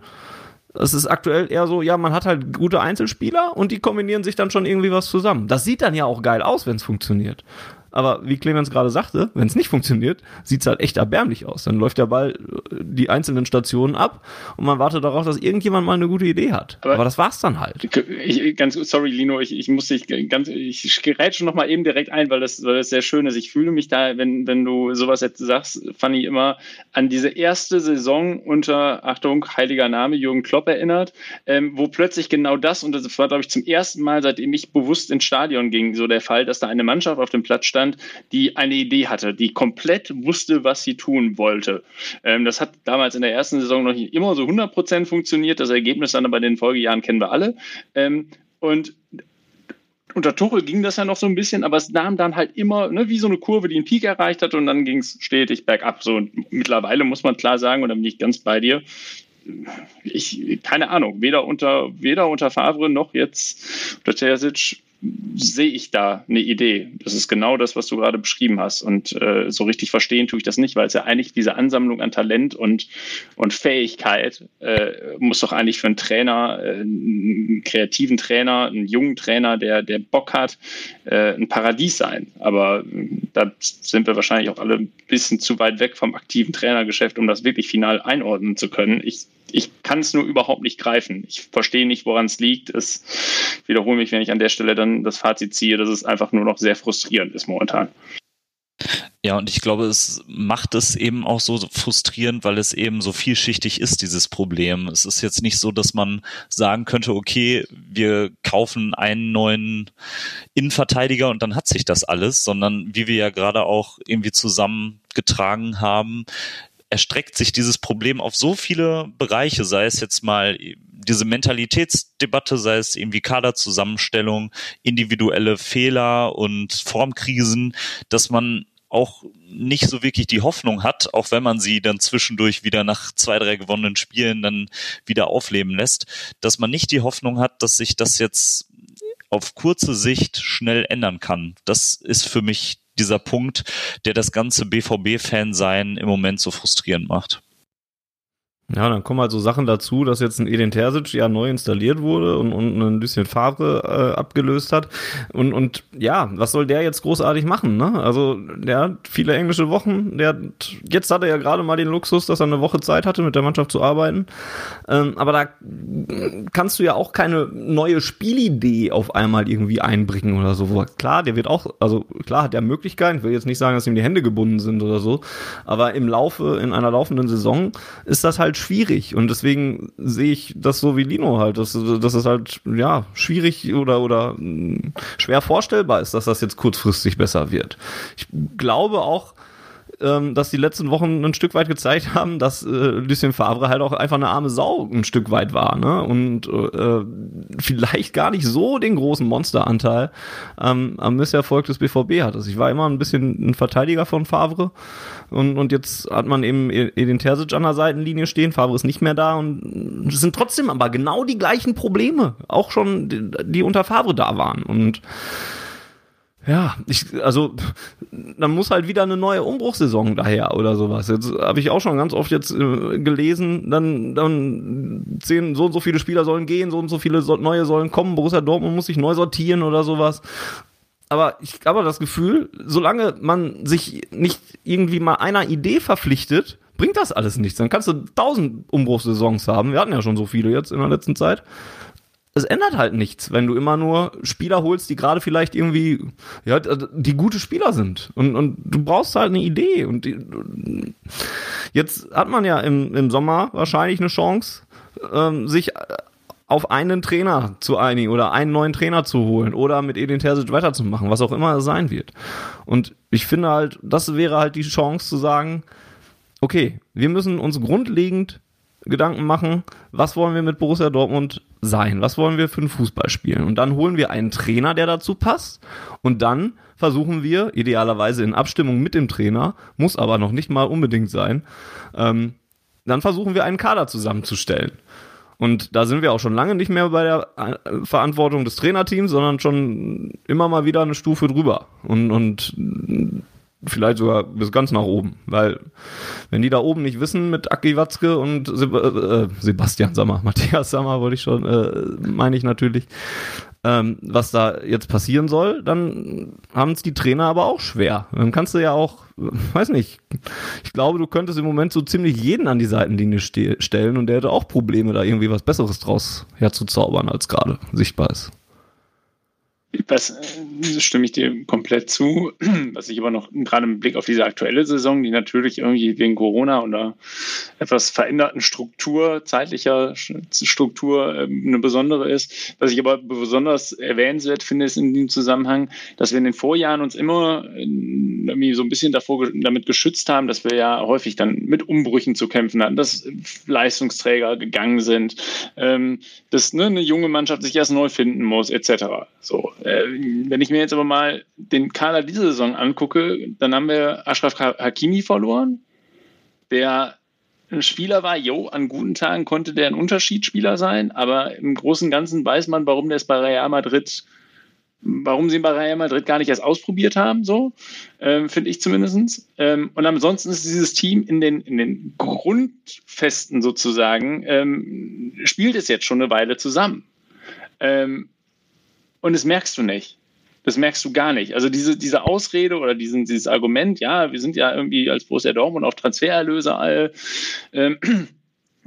es ist aktuell eher so, ja, man hat halt gute Einzelspieler und die kombinieren sich dann schon irgendwie was zusammen. Das sieht dann ja auch geil aus, wenn es funktioniert. Aber wie Clemens gerade sagte, wenn es nicht funktioniert, sieht's halt echt erbärmlich aus. Dann läuft der Ball äh, die einzelnen Stationen ab und man wartet darauf, dass irgendjemand mal eine gute Idee hat. Aber, Aber das war's dann halt. Ich, ganz sorry, Lino, ich, ich muss dich ganz, ich gerätsche noch mal eben direkt ein, weil das, weil das sehr schön ist. Ich fühle mich da, wenn, wenn du sowas jetzt sagst, ich immer an diese erste Saison unter, Achtung, heiliger Name, Jürgen Klopp erinnert, ähm, wo plötzlich genau das, und das war, glaube ich, zum ersten Mal, seitdem ich bewusst ins Stadion ging, so der Fall, dass da eine Mannschaft auf dem Platz stand, stand, die eine Idee hatte, die komplett wusste, was sie tun wollte. Ähm, das hat damals in der ersten Saison noch nicht immer so 100 Prozent funktioniert. Das Ergebnis dann aber in den Folgejahren kennen wir alle. Ähm, und unter Tuchel ging das ja noch so ein bisschen, aber es nahm dann halt immer, ne, wie so eine Kurve, die einen Peak erreicht hat und dann ging es stetig bergab. So mittlerweile muss man klar sagen, und da bin ich ganz bei dir, ich, keine Ahnung, weder unter, weder unter Favre noch jetzt unter Terzic sehe ich da eine Idee. Das ist genau das, was du gerade beschrieben hast. Und äh, so richtig verstehen tue ich das nicht, weil es ja eigentlich diese Ansammlung an Talent und, und Fähigkeit äh, muss doch eigentlich für einen Trainer, äh, einen kreativen Trainer, einen jungen Trainer, der, der Bock hat, äh, ein Paradies sein. Aber äh, da sind wir wahrscheinlich auch alle ein bisschen zu weit weg vom aktiven Trainergeschäft, um das wirklich final einordnen zu können. Ich ich kann es nur überhaupt nicht greifen. Ich verstehe nicht, woran es liegt. Es wiederhole mich, wenn ich an der Stelle dann das Fazit ziehe, dass es einfach nur noch sehr frustrierend ist momentan. Ja, und ich glaube, es macht es eben auch so frustrierend, weil es eben so vielschichtig ist, dieses Problem. Es ist jetzt nicht so, dass man sagen könnte, okay, wir kaufen einen neuen Innenverteidiger und dann hat sich das alles, sondern wie wir ja gerade auch irgendwie zusammengetragen haben, erstreckt sich dieses Problem auf so viele Bereiche, sei es jetzt mal diese Mentalitätsdebatte, sei es irgendwie Kaderzusammenstellung, individuelle Fehler und Formkrisen, dass man auch nicht so wirklich die Hoffnung hat, auch wenn man sie dann zwischendurch wieder nach zwei, drei gewonnenen Spielen dann wieder aufleben lässt, dass man nicht die Hoffnung hat, dass sich das jetzt auf kurze Sicht schnell ändern kann. Das ist für mich dieser Punkt, der das ganze BVB-Fan-Sein im Moment so frustrierend macht. Ja, dann kommen halt so Sachen dazu, dass jetzt ein Edin Terzic ja neu installiert wurde und, und ein bisschen Farbe äh, abgelöst hat. Und, und ja, was soll der jetzt großartig machen? Ne? Also der hat viele englische Wochen. Der hat, jetzt hat er ja gerade mal den Luxus, dass er eine Woche Zeit hatte, mit der Mannschaft zu arbeiten. Ähm, aber da kannst du ja auch keine neue Spielidee auf einmal irgendwie einbringen oder so. Klar, der wird auch, also klar hat er Möglichkeiten. Ich will jetzt nicht sagen, dass ihm die Hände gebunden sind oder so. Aber im Laufe, in einer laufenden Saison ist das halt schwierig und deswegen sehe ich das so wie Lino halt, dass, dass es halt ja schwierig oder oder mm, schwer vorstellbar ist, dass das jetzt kurzfristig besser wird. Ich glaube auch, ähm, dass die letzten Wochen ein Stück weit gezeigt haben, dass äh, Lucien Favre halt auch einfach eine arme Sau ein Stück weit war, ne? Und äh, vielleicht gar nicht so den großen Monsteranteil ähm, am Misserfolg des BVB hat. Also ich war immer ein bisschen ein Verteidiger von Favre und, und jetzt hat man eben den Terzic an der Seitenlinie stehen, Favre ist nicht mehr da und es sind trotzdem aber genau die gleichen Probleme, auch schon, die, die unter Favre da waren und ja, ich, also dann muss halt wieder eine neue Umbruchssaison daher oder sowas. Jetzt habe ich auch schon ganz oft jetzt äh, gelesen, dann, dann zehn, so und so viele Spieler sollen gehen, so und so viele so, neue sollen kommen, Borussia Dortmund muss sich neu sortieren oder sowas. Aber ich habe das Gefühl, solange man sich nicht irgendwie mal einer Idee verpflichtet, bringt das alles nichts. Dann kannst du tausend Umbruchssaisons haben. Wir hatten ja schon so viele jetzt in der letzten Zeit. Es ändert halt nichts, wenn du immer nur Spieler holst, die gerade vielleicht irgendwie, ja, die gute Spieler sind. Und, und du brauchst halt eine Idee. Und die, jetzt hat man ja im, im Sommer wahrscheinlich eine Chance, ähm, sich auf einen Trainer zu einigen oder einen neuen Trainer zu holen oder mit Edin Terzic weiterzumachen, was auch immer es sein wird. Und ich finde halt, das wäre halt die Chance zu sagen, okay, wir müssen uns grundlegend Gedanken machen, was wollen wir mit Borussia Dortmund sein? Was wollen wir für einen Fußball spielen? Und dann holen wir einen Trainer, der dazu passt. Und dann versuchen wir, idealerweise in Abstimmung mit dem Trainer, muss aber noch nicht mal unbedingt sein, ähm, dann versuchen wir einen Kader zusammenzustellen. Und da sind wir auch schon lange nicht mehr bei der äh, Verantwortung des Trainerteams, sondern schon immer mal wieder eine Stufe drüber. Und, und vielleicht sogar bis ganz nach oben. Weil, wenn die da oben nicht wissen mit Aki Watzke und Seb äh, Sebastian Sammer, Matthias Sammer wollte ich schon, äh, meine ich natürlich, ähm, was da jetzt passieren soll, dann haben es die Trainer aber auch schwer. Dann kannst du ja auch, weiß nicht, ich glaube, du könntest im Moment so ziemlich jeden an die Seitenlinie ste stellen und der hätte auch Probleme, da irgendwie was Besseres draus herzuzaubern, als gerade sichtbar ist. Was äh, stimme ich dir komplett zu. Was ich aber noch gerade im Blick auf diese aktuelle Saison, die natürlich irgendwie wegen Corona oder etwas veränderten Struktur, zeitlicher Struktur ähm, eine besondere ist. Was ich aber besonders erwähnenswert finde, ist in dem Zusammenhang, dass wir in den Vorjahren uns immer äh, irgendwie so ein bisschen davor damit geschützt haben, dass wir ja häufig dann mit Umbrüchen zu kämpfen hatten, dass Leistungsträger gegangen sind, ähm, dass ne, eine junge Mannschaft sich erst neu finden muss, etc. So äh, wenn ich mir jetzt aber mal den Kader diese Saison angucke, dann haben wir Ashraf Hakimi verloren, der ein Spieler war, jo, an guten Tagen konnte der ein Unterschiedsspieler sein, aber im Großen und Ganzen weiß man, warum der es bei Real Madrid, warum sie ihn bei Real Madrid gar nicht erst ausprobiert haben, so, ähm, finde ich zumindest. Ähm, und ansonsten ist dieses Team in den, in den Grundfesten sozusagen, ähm, spielt es jetzt schon eine Weile zusammen. Und das merkst du nicht. Das merkst du gar nicht. Also diese, diese Ausrede oder diesen, dieses Argument, ja, wir sind ja irgendwie als Borussia Dortmund auf Transfererlöse all, ähm,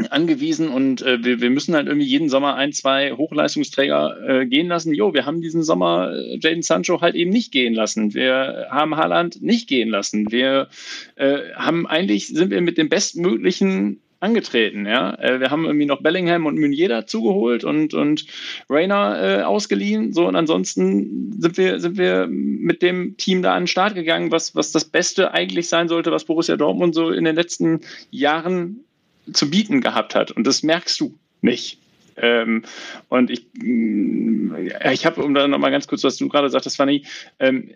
angewiesen und äh, wir, wir müssen halt irgendwie jeden Sommer ein, zwei Hochleistungsträger äh, gehen lassen. Jo, wir haben diesen Sommer äh, Jaden Sancho halt eben nicht gehen lassen. Wir haben Haaland nicht gehen lassen. Wir äh, haben eigentlich, sind wir mit dem bestmöglichen angetreten. Ja? Äh, wir haben irgendwie noch Bellingham und Meunier dazugeholt und, und Rainer äh, ausgeliehen. So, und ansonsten sind wir, sind wir mit dem Team da an den Start gegangen, was, was das Beste eigentlich sein sollte, was Borussia Dortmund so in den letzten Jahren zu bieten gehabt hat. Und das merkst du nicht. Ähm, und ich, ich habe, um da nochmal ganz kurz, was du gerade sagtest, Fanny, ähm,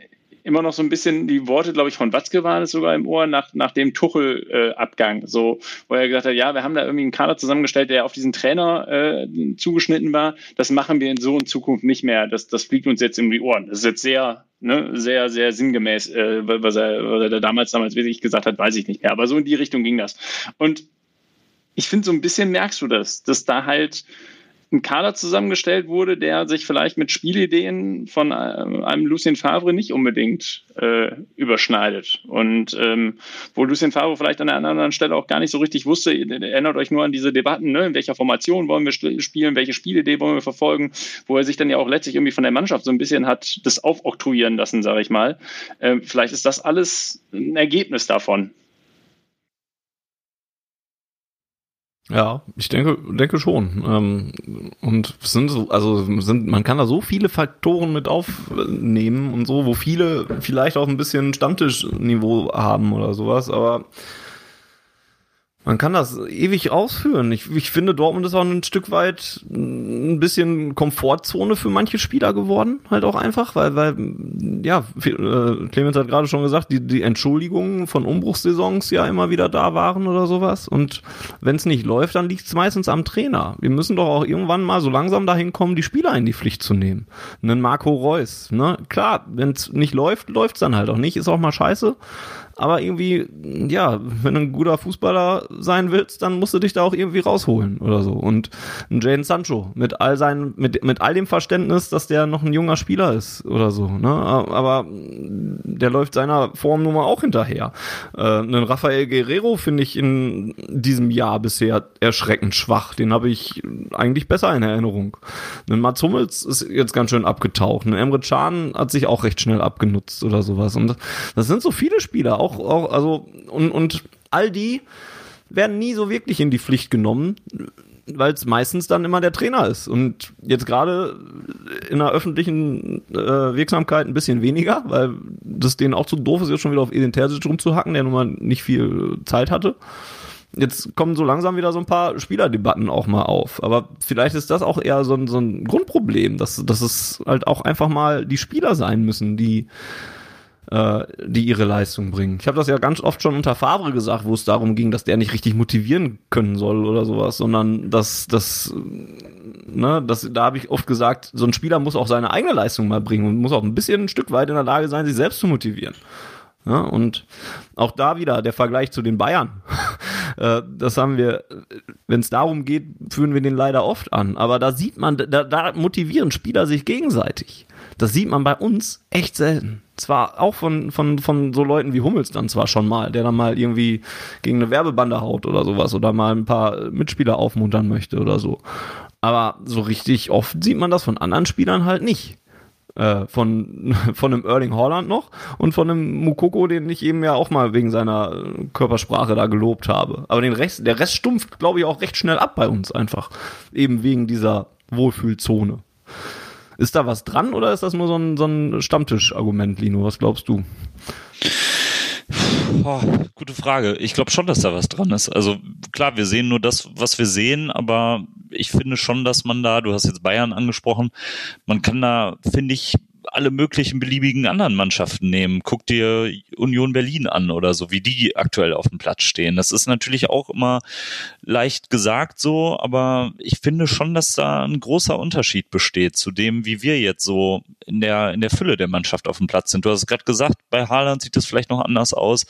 immer noch so ein bisschen die Worte, glaube ich, von Watzke waren es sogar im Ohr nach, nach dem Tuchel-Abgang, äh, so, wo er gesagt hat, ja, wir haben da irgendwie einen Kader zusammengestellt, der auf diesen Trainer äh, zugeschnitten war. Das machen wir in so in Zukunft nicht mehr. Das, das fliegt uns jetzt in die Ohren. Das ist jetzt sehr, ne, sehr, sehr sinngemäß, äh, was, er, was er damals, damals wirklich gesagt hat, weiß ich nicht mehr. Aber so in die Richtung ging das. Und ich finde, so ein bisschen merkst du das, dass da halt ein Kader zusammengestellt wurde, der sich vielleicht mit Spielideen von äh, einem Lucien Favre nicht unbedingt äh, überschneidet. Und ähm, wo Lucien Favre vielleicht an der anderen Stelle auch gar nicht so richtig wusste, erinnert euch nur an diese Debatten, ne? in welcher Formation wollen wir spielen, welche Spielidee wollen wir verfolgen, wo er sich dann ja auch letztlich irgendwie von der Mannschaft so ein bisschen hat das aufoktroyieren lassen, sage ich mal. Ähm, vielleicht ist das alles ein Ergebnis davon. Ja, ich denke, denke schon. Ähm, und sind so, also sind, man kann da so viele Faktoren mit aufnehmen und so, wo viele vielleicht auch ein bisschen Stammtischniveau haben oder sowas, aber man kann das ewig ausführen. Ich, ich finde, Dortmund ist auch ein Stück weit ein bisschen Komfortzone für manche Spieler geworden, halt auch einfach, weil, weil ja, äh, Clemens hat gerade schon gesagt, die, die Entschuldigungen von Umbruchssaisons ja immer wieder da waren oder sowas. Und wenn es nicht läuft, dann liegt es meistens am Trainer. Wir müssen doch auch irgendwann mal so langsam dahin kommen, die Spieler in die Pflicht zu nehmen. Einen Marco Reus, ne? Klar, wenn es nicht läuft, läuft es dann halt auch nicht. Ist auch mal scheiße. Aber irgendwie, ja, wenn ein guter Fußballer sein willst, dann musst du dich da auch irgendwie rausholen oder so. Und ein Jaden Sancho mit all seinen, mit, mit all dem Verständnis, dass der noch ein junger Spieler ist oder so, ne? Aber der läuft seiner Formnummer auch hinterher. Äh, einen Rafael Guerrero finde ich in diesem Jahr bisher erschreckend schwach. Den habe ich eigentlich besser in Erinnerung. Ein Mats Hummels ist jetzt ganz schön abgetaucht. Ein Emre Can hat sich auch recht schnell abgenutzt oder sowas. Und das sind so viele Spieler, auch, auch also, und, und all die werden nie so wirklich in die Pflicht genommen, weil es meistens dann immer der Trainer ist. Und jetzt gerade in der öffentlichen äh, Wirksamkeit ein bisschen weniger, weil das denen auch zu doof ist, jetzt schon wieder auf Edin Terzic rumzuhacken, der nun mal nicht viel Zeit hatte. Jetzt kommen so langsam wieder so ein paar Spielerdebatten auch mal auf. Aber vielleicht ist das auch eher so ein, so ein Grundproblem, dass, dass es halt auch einfach mal die Spieler sein müssen, die äh, die ihre Leistung bringen. Ich habe das ja ganz oft schon unter Favre gesagt, wo es darum ging, dass der nicht richtig motivieren können soll oder sowas, sondern dass das, ne, das, da habe ich oft gesagt, so ein Spieler muss auch seine eigene Leistung mal bringen und muss auch ein bisschen ein Stück weit in der Lage sein, sich selbst zu motivieren. Ja, und auch da wieder der Vergleich zu den Bayern. Äh, das haben wir, wenn es darum geht, führen wir den leider oft an. Aber da sieht man, da, da motivieren Spieler sich gegenseitig. Das sieht man bei uns echt selten. Zwar auch von, von, von so Leuten wie Hummels dann zwar schon mal, der dann mal irgendwie gegen eine Werbebande haut oder sowas oder mal ein paar Mitspieler aufmuntern möchte oder so. Aber so richtig oft sieht man das von anderen Spielern halt nicht. Äh, von, von einem Erling Haaland noch und von einem Mukoko, den ich eben ja auch mal wegen seiner Körpersprache da gelobt habe. Aber den Rest, der Rest stumpft, glaube ich, auch recht schnell ab bei uns einfach. Eben wegen dieser Wohlfühlzone. Ist da was dran oder ist das nur so ein, so ein Stammtisch-Argument, Lino? Was glaubst du? Oh, gute Frage. Ich glaube schon, dass da was dran ist. Also klar, wir sehen nur das, was wir sehen, aber ich finde schon, dass man da, du hast jetzt Bayern angesprochen, man kann da, finde ich, alle möglichen beliebigen anderen Mannschaften nehmen. Guck dir Union Berlin an oder so, wie die aktuell auf dem Platz stehen. Das ist natürlich auch immer leicht gesagt so, aber ich finde schon, dass da ein großer Unterschied besteht zu dem, wie wir jetzt so in der, in der Fülle der Mannschaft auf dem Platz sind. Du hast es gerade gesagt, bei Haaland sieht es vielleicht noch anders aus,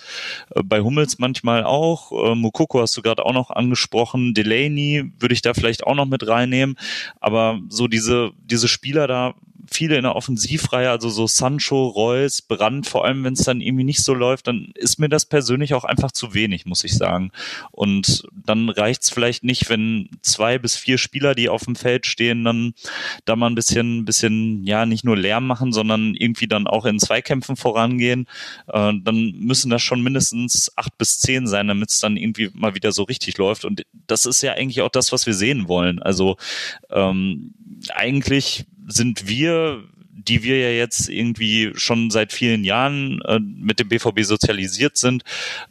äh, bei Hummels manchmal auch, äh, Mukoko hast du gerade auch noch angesprochen, Delaney würde ich da vielleicht auch noch mit reinnehmen, aber so diese, diese Spieler da, viele in der Offensivreihe, also so Sancho, Reus, Brand, vor allem wenn es dann irgendwie nicht so läuft, dann ist mir das persönlich auch einfach zu wenig, muss ich sagen. Und dann reicht es vielleicht nicht, wenn zwei bis vier Spieler, die auf dem Feld stehen, dann da mal ein bisschen, bisschen, ja, nicht nur Lärm machen, sondern irgendwie dann auch in Zweikämpfen vorangehen. Äh, dann müssen das schon mindestens acht bis zehn sein, damit es dann irgendwie mal wieder so richtig läuft. Und das ist ja eigentlich auch das, was wir sehen wollen. Also ähm, eigentlich sind wir die wir ja jetzt irgendwie schon seit vielen Jahren äh, mit dem BVB sozialisiert sind,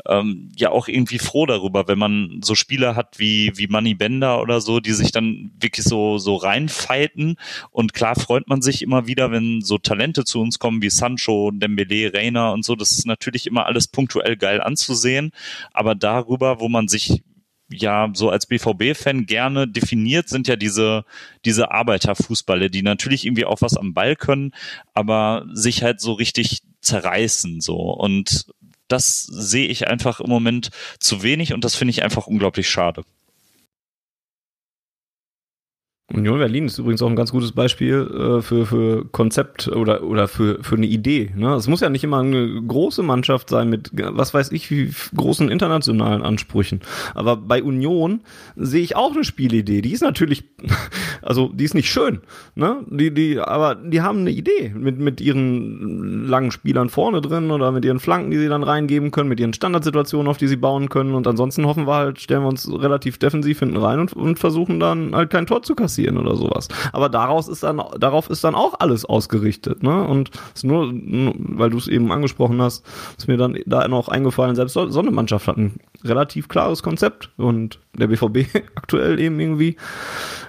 ähm, ja auch irgendwie froh darüber, wenn man so Spieler hat wie wie Manny Bender oder so, die sich dann wirklich so so reinfalten. Und klar freut man sich immer wieder, wenn so Talente zu uns kommen wie Sancho, Dembele, Reina und so, das ist natürlich immer alles punktuell geil anzusehen, aber darüber, wo man sich ja so als BVB-Fan gerne definiert, sind ja diese, diese Arbeiterfußballe, die natürlich irgendwie auch was am Ball können, aber sich halt so richtig zerreißen so. Und das sehe ich einfach im Moment zu wenig und das finde ich einfach unglaublich schade. Union Berlin ist übrigens auch ein ganz gutes Beispiel äh, für, für Konzept oder, oder für, für eine Idee. Ne? Es muss ja nicht immer eine große Mannschaft sein mit, was weiß ich, wie großen internationalen Ansprüchen. Aber bei Union sehe ich auch eine Spielidee. Die ist natürlich, also die ist nicht schön, ne? Die, die, aber die haben eine Idee mit, mit ihren langen Spielern vorne drin oder mit ihren Flanken, die sie dann reingeben können, mit ihren Standardsituationen, auf die sie bauen können. Und ansonsten hoffen wir halt, stellen wir uns relativ defensiv hinten rein und, und versuchen dann halt kein Tor zu kassieren oder sowas. Aber daraus ist dann, darauf ist dann auch alles ausgerichtet, ne? Und ist nur, weil du es eben angesprochen hast, ist mir dann da noch eingefallen, selbst so eine Mannschaft hat ein relativ klares Konzept und der BVB aktuell eben irgendwie,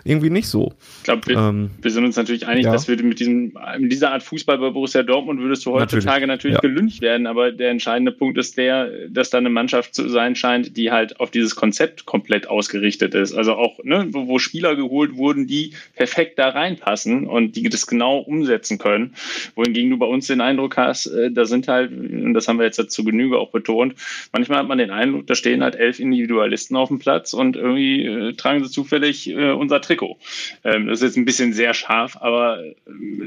irgendwie nicht so. Ich glaube, wir, ähm, wir, sind uns natürlich einig, ja. dass wir mit, diesem, mit dieser Art Fußball bei Borussia Dortmund würdest du heutzutage natürlich, natürlich ja. gelüncht werden, aber der entscheidende Punkt ist der, dass da eine Mannschaft zu sein scheint, die halt auf dieses Konzept komplett ausgerichtet ist. Also auch, ne, wo, wo Spieler geholt wurden, die perfekt da reinpassen und die das genau umsetzen können. Wohingegen du bei uns den Eindruck hast, äh, da sind halt, und das haben wir jetzt zu Genüge auch betont, manchmal hat man den Eindruck, dass stehen halt elf Individualisten auf dem Platz und irgendwie äh, tragen sie zufällig äh, unser Trikot. Ähm, das ist jetzt ein bisschen sehr scharf, aber äh,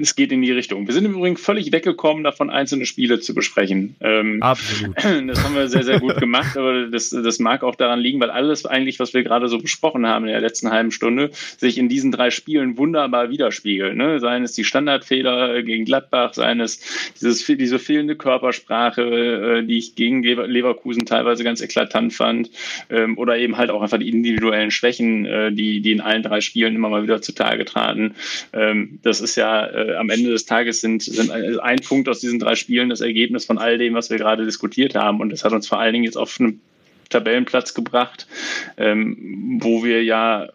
es geht in die Richtung. Wir sind im Übrigen völlig weggekommen, davon einzelne Spiele zu besprechen. Ähm, Absolut. Das haben wir sehr, sehr gut gemacht, aber das, das mag auch daran liegen, weil alles eigentlich, was wir gerade so besprochen haben in der letzten halben Stunde, sich in diesen drei Spielen wunderbar widerspiegelt. Ne? Seien es die Standardfehler gegen Gladbach, seien es dieses, diese fehlende Körpersprache, äh, die ich gegen Leverkusen teilweise ganz eklatant fand, ähm, oder eben halt auch einfach die individuellen Schwächen, äh, die, die in allen drei Spielen immer mal wieder zutage traten. Ähm, das ist ja äh, am Ende des Tages sind, sind ein Punkt aus diesen drei Spielen das Ergebnis von all dem, was wir gerade diskutiert haben. Und das hat uns vor allen Dingen jetzt auf einen Tabellenplatz gebracht, ähm, wo wir ja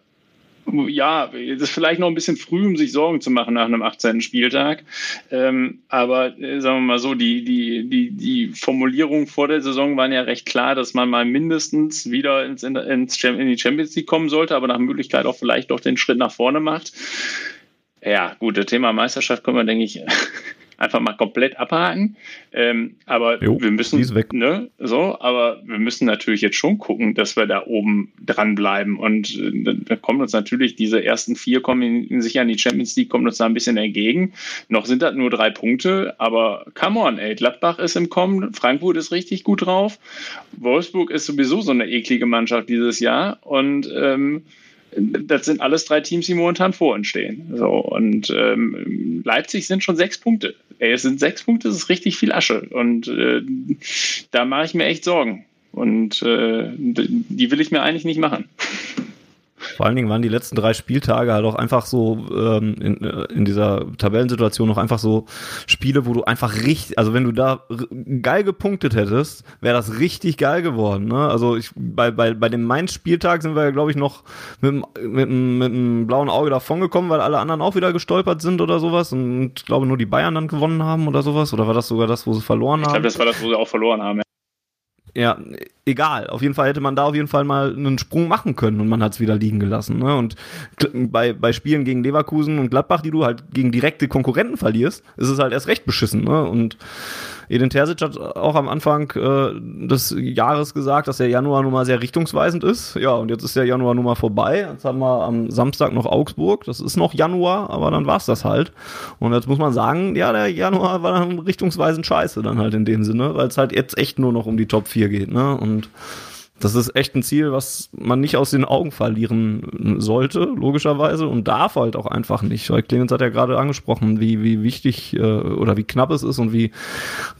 ja, es ist vielleicht noch ein bisschen früh, um sich Sorgen zu machen nach einem 18. Spieltag. Ähm, aber äh, sagen wir mal so, die, die, die, die Formulierungen vor der Saison waren ja recht klar, dass man mal mindestens wieder ins, ins, in die Champions League kommen sollte, aber nach Möglichkeit auch vielleicht doch den Schritt nach vorne macht. Ja, gut, das Thema Meisterschaft können wir, denke ich, einfach mal komplett abhaken. Ähm, aber jo, wir müssen, ne, so, aber wir müssen natürlich jetzt schon gucken, dass wir da oben dranbleiben. Und äh, da kommt uns natürlich diese ersten vier kommen in, sicher in die Champions League, kommt uns da ein bisschen entgegen. Noch sind das nur drei Punkte, aber come on, ey, Gladbach ist im Kommen, Frankfurt ist richtig gut drauf, Wolfsburg ist sowieso so eine eklige Mannschaft dieses Jahr und ähm, das sind alles drei Teams, die momentan vor uns stehen. So, und ähm, Leipzig sind schon sechs Punkte. Ey, es sind sechs Punkte, das ist richtig viel Asche. Und äh, da mache ich mir echt Sorgen. Und äh, die will ich mir eigentlich nicht machen. Vor allen Dingen waren die letzten drei Spieltage halt auch einfach so ähm, in, äh, in dieser Tabellensituation noch einfach so Spiele, wo du einfach richtig, also wenn du da geil gepunktet hättest, wäre das richtig geil geworden. Ne? Also ich, bei, bei, bei dem Mainz-Spieltag sind wir ja, glaube ich, noch mit, mit, mit einem blauen Auge davongekommen, weil alle anderen auch wieder gestolpert sind oder sowas und ich glaube nur die Bayern dann gewonnen haben oder sowas. Oder war das sogar das, wo sie verloren haben? Ich glaube, das war das, wo sie auch verloren haben. Ja. Ja, egal. Auf jeden Fall hätte man da auf jeden Fall mal einen Sprung machen können und man hat es wieder liegen gelassen. Ne? Und bei, bei Spielen gegen Leverkusen und Gladbach, die du halt gegen direkte Konkurrenten verlierst, ist es halt erst recht beschissen. Ne? Und Edin Terzic hat auch am Anfang äh, des Jahres gesagt, dass der Januar nun mal sehr richtungsweisend ist. Ja, und jetzt ist der Januar nun mal vorbei. Jetzt haben wir am Samstag noch Augsburg. Das ist noch Januar, aber dann war's das halt. Und jetzt muss man sagen, ja, der Januar war dann richtungsweisend scheiße dann halt in dem Sinne, weil es halt jetzt echt nur noch um die Top 4 geht. Ne? Und das ist echt ein Ziel, was man nicht aus den Augen verlieren sollte, logischerweise, und darf halt auch einfach nicht. Weil Clemens hat ja gerade angesprochen, wie, wie wichtig äh, oder wie knapp es ist und wie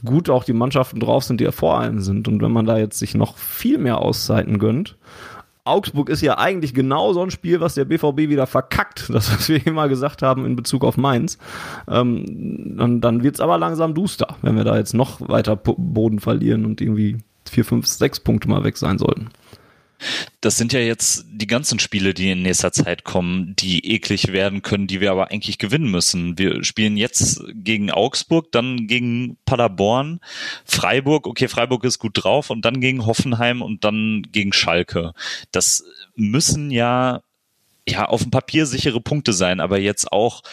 gut auch die Mannschaften drauf sind, die ja vor einem sind. Und wenn man da jetzt sich noch viel mehr Auszeiten gönnt, Augsburg ist ja eigentlich genau so ein Spiel, was der BVB wieder verkackt, das, was wir immer gesagt haben in Bezug auf Mainz. Ähm, dann dann wird es aber langsam duster, wenn wir da jetzt noch weiter Boden verlieren und irgendwie vier, fünf, sechs Punkte mal weg sein sollten. Das sind ja jetzt die ganzen Spiele, die in nächster Zeit kommen, die eklig werden können, die wir aber eigentlich gewinnen müssen. Wir spielen jetzt gegen Augsburg, dann gegen Paderborn, Freiburg, okay, Freiburg ist gut drauf und dann gegen Hoffenheim und dann gegen Schalke. Das müssen ja ja, auf dem Papier sichere Punkte sein, aber jetzt auch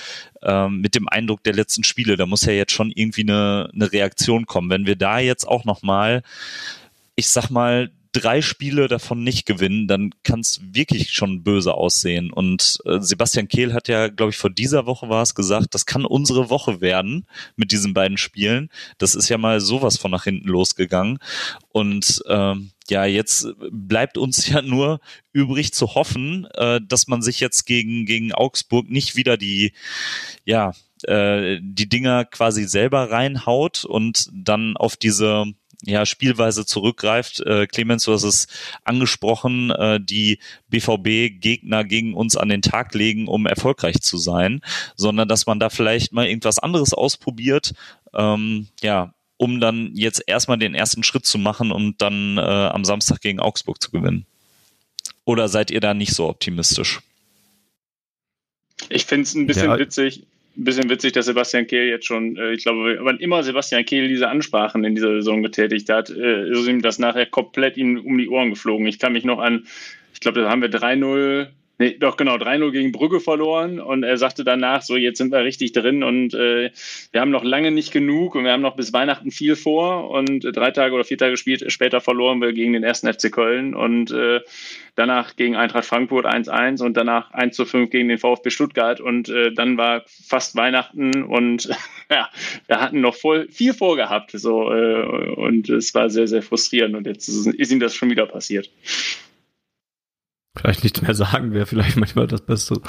ähm, mit dem Eindruck der letzten Spiele, da muss ja jetzt schon irgendwie eine, eine Reaktion kommen. Wenn wir da jetzt auch nochmal ich sag mal, drei Spiele davon nicht gewinnen, dann kann es wirklich schon böse aussehen. Und äh, Sebastian Kehl hat ja, glaube ich, vor dieser Woche war es gesagt, das kann unsere Woche werden mit diesen beiden Spielen. Das ist ja mal sowas von nach hinten losgegangen. Und ähm, ja, jetzt bleibt uns ja nur übrig zu hoffen, äh, dass man sich jetzt gegen, gegen Augsburg nicht wieder die, ja, äh, die Dinger quasi selber reinhaut und dann auf diese ja, Spielweise zurückgreift. Äh, Clemens, du hast es angesprochen, äh, die BVB-Gegner gegen uns an den Tag legen, um erfolgreich zu sein, sondern dass man da vielleicht mal irgendwas anderes ausprobiert, ähm, ja, um dann jetzt erstmal den ersten Schritt zu machen und dann äh, am Samstag gegen Augsburg zu gewinnen. Oder seid ihr da nicht so optimistisch? Ich finde es ein bisschen ja. witzig ein bisschen witzig, dass Sebastian Kehl jetzt schon, äh, ich glaube, wann immer Sebastian Kehl diese Ansprachen in dieser Saison getätigt hat, äh, ist ihm das nachher komplett ihm um die Ohren geflogen. Ich kann mich noch an, ich glaube, da haben wir 3-0 Nee, doch genau, 3-0 gegen Brügge verloren und er sagte danach so, jetzt sind wir richtig drin und äh, wir haben noch lange nicht genug und wir haben noch bis Weihnachten viel vor und drei Tage oder vier Tage spielt, später verloren wir gegen den ersten FC Köln und äh, danach gegen Eintracht Frankfurt 1-1 und danach 1-5 gegen den VfB Stuttgart und äh, dann war fast Weihnachten und ja, wir hatten noch voll viel vorgehabt so äh, und es war sehr, sehr frustrierend und jetzt ist, ist ihm das schon wieder passiert vielleicht nichts mehr sagen wäre vielleicht manchmal das Beste.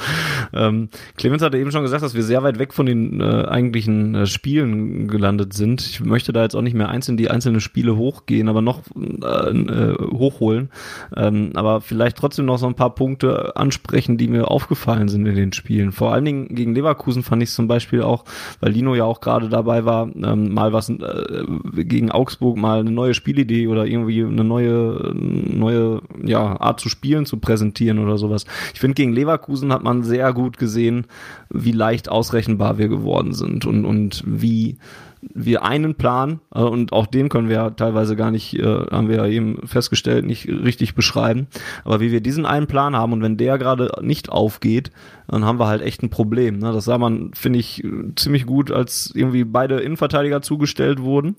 Ähm, Clemens hatte eben schon gesagt, dass wir sehr weit weg von den äh, eigentlichen äh, Spielen gelandet sind. Ich möchte da jetzt auch nicht mehr einzeln die einzelnen Spiele hochgehen, aber noch äh, äh, hochholen. Ähm, aber vielleicht trotzdem noch so ein paar Punkte ansprechen, die mir aufgefallen sind in den Spielen. Vor allen Dingen gegen Leverkusen fand ich zum Beispiel auch, weil Lino ja auch gerade dabei war, ähm, mal was äh, gegen Augsburg mal eine neue Spielidee oder irgendwie eine neue neue ja Art zu spielen zu präsentieren präsentieren oder sowas. Ich finde, gegen Leverkusen hat man sehr gut gesehen, wie leicht ausrechenbar wir geworden sind und, und wie wir einen Plan, äh, und auch den können wir ja teilweise gar nicht, äh, haben wir ja eben festgestellt, nicht richtig beschreiben, aber wie wir diesen einen Plan haben und wenn der gerade nicht aufgeht, dann haben wir halt echt ein Problem. Ne? Das sah man, finde ich, ziemlich gut, als irgendwie beide Innenverteidiger zugestellt wurden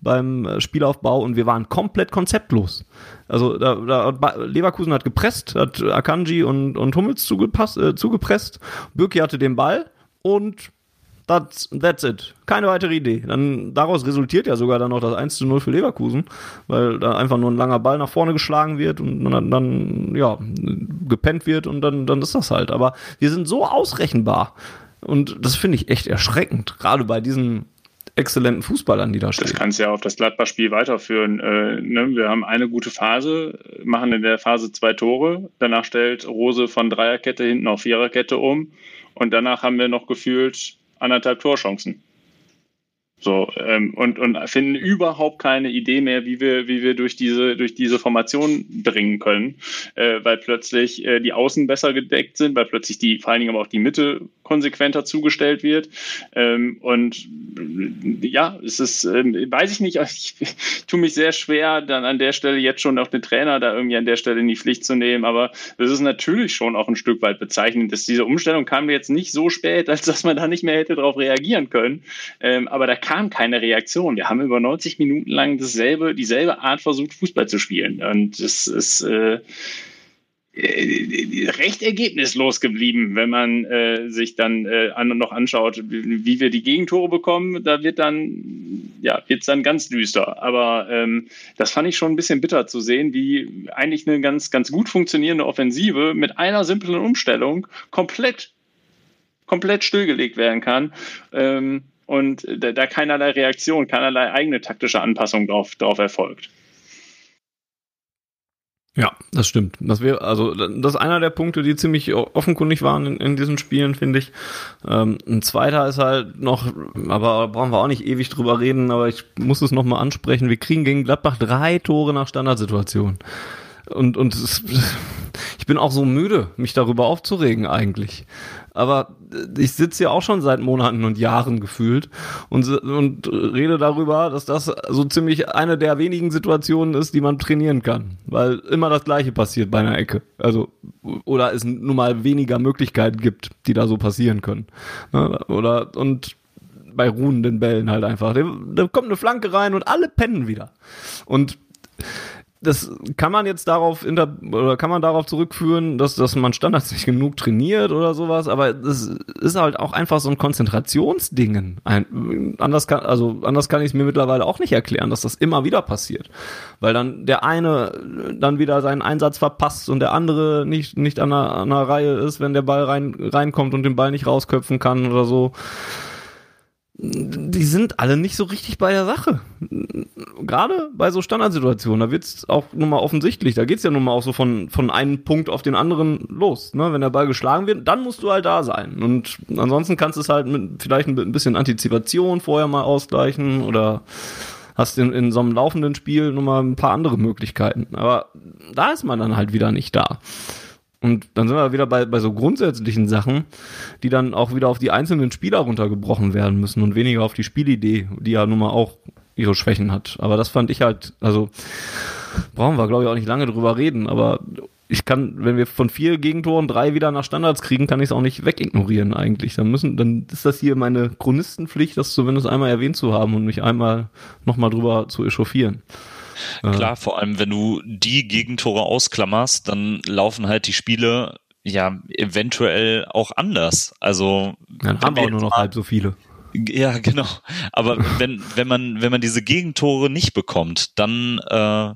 beim äh, Spielaufbau und wir waren komplett konzeptlos. Also da, da, Leverkusen hat gepresst, hat Akanji und, und Hummels zugepasst, äh, zugepresst. Birki hatte den Ball und that's, that's it. Keine weitere Idee. Dann, daraus resultiert ja sogar dann noch das 1 zu 0 für Leverkusen, weil da einfach nur ein langer Ball nach vorne geschlagen wird und dann, dann ja, gepennt wird und dann, dann ist das halt. Aber wir sind so ausrechenbar. Und das finde ich echt erschreckend, gerade bei diesen exzellenten Fußballern, die da stehen. Das kannst du ja auf das Gladbach-Spiel weiterführen. Äh, ne? Wir haben eine gute Phase, machen in der Phase zwei Tore. Danach stellt Rose von Dreierkette hinten auf Viererkette um. Und danach haben wir noch gefühlt anderthalb Torchancen. So, ähm, und, und finden überhaupt keine Idee mehr, wie wir, wie wir durch diese, durch diese Formation dringen können, äh, weil plötzlich äh, die Außen besser gedeckt sind, weil plötzlich die, vor allen Dingen aber auch die Mitte konsequenter zugestellt wird. Ähm, und ja, es ist, äh, weiß ich nicht, ich, ich tue mich sehr schwer, dann an der Stelle jetzt schon auch den Trainer da irgendwie an der Stelle in die Pflicht zu nehmen. Aber das ist natürlich schon auch ein Stück weit bezeichnend, dass diese Umstellung kam jetzt nicht so spät, als dass man da nicht mehr hätte darauf reagieren können. Ähm, aber da kam keine Reaktion. Wir haben über 90 Minuten lang dasselbe, dieselbe Art versucht, Fußball zu spielen. Und es ist äh, äh, recht ergebnislos geblieben, wenn man äh, sich dann äh, an, noch anschaut, wie, wir die Gegentore bekommen. Da wird dann, ja, wird's dann ganz düster. Aber ähm, das fand ich schon ein bisschen bitter zu sehen, wie eigentlich eine ganz, ganz gut funktionierende Offensive mit einer simplen Umstellung komplett, komplett stillgelegt werden kann. Ähm, und da, da keinerlei Reaktion, keinerlei eigene taktische Anpassung drauf, drauf erfolgt. Ja, das stimmt. Das wäre, also, das ist einer der Punkte, die ziemlich offenkundig waren in, in diesen Spielen, finde ich. Ähm, ein zweiter ist halt noch, aber brauchen wir auch nicht ewig drüber reden, aber ich muss es nochmal ansprechen. Wir kriegen gegen Gladbach drei Tore nach Standardsituation. Und, und es, ich bin auch so müde, mich darüber aufzuregen eigentlich aber ich sitze ja auch schon seit Monaten und Jahren gefühlt und, und rede darüber, dass das so ziemlich eine der wenigen Situationen ist, die man trainieren kann, weil immer das Gleiche passiert bei einer Ecke. Also, oder es nun mal weniger Möglichkeiten gibt, die da so passieren können. Ne? Oder, und bei ruhenden Bällen halt einfach. Da kommt eine Flanke rein und alle pennen wieder. Und das kann man jetzt darauf inter oder kann man darauf zurückführen, dass, dass man Standards nicht genug trainiert oder sowas, aber das ist halt auch einfach so ein Konzentrationsdingen. Ein, anders kann, also anders kann ich es mir mittlerweile auch nicht erklären, dass das immer wieder passiert. Weil dann der eine dann wieder seinen Einsatz verpasst und der andere nicht, nicht an der, an der Reihe ist, wenn der Ball rein, reinkommt und den Ball nicht rausköpfen kann oder so die sind alle nicht so richtig bei der Sache. Gerade bei so Standardsituationen, da wird's auch nun mal offensichtlich. Da geht's ja nun mal auch so von, von einem Punkt auf den anderen los. Ne? Wenn der Ball geschlagen wird, dann musst du halt da sein. Und ansonsten kannst du es halt mit vielleicht ein bisschen Antizipation vorher mal ausgleichen oder hast in, in so einem laufenden Spiel nun mal ein paar andere Möglichkeiten. Aber da ist man dann halt wieder nicht da. Und dann sind wir wieder bei, bei so grundsätzlichen Sachen, die dann auch wieder auf die einzelnen Spieler runtergebrochen werden müssen und weniger auf die Spielidee, die ja nun mal auch ihre Schwächen hat. Aber das fand ich halt, also brauchen wir, glaube ich, auch nicht lange drüber reden, aber ich kann, wenn wir von vier Gegentoren drei wieder nach Standards kriegen, kann ich es auch nicht wegignorieren eigentlich. Dann müssen, dann ist das hier meine Chronistenpflicht, das zumindest einmal erwähnt zu haben und mich einmal nochmal drüber zu echauffieren. Klar, vor allem wenn du die Gegentore ausklammerst, dann laufen halt die Spiele ja eventuell auch anders. Also dann haben wir auch nur noch halb so viele. Ja, genau. Aber wenn, wenn man, wenn man diese Gegentore nicht bekommt, dann, äh,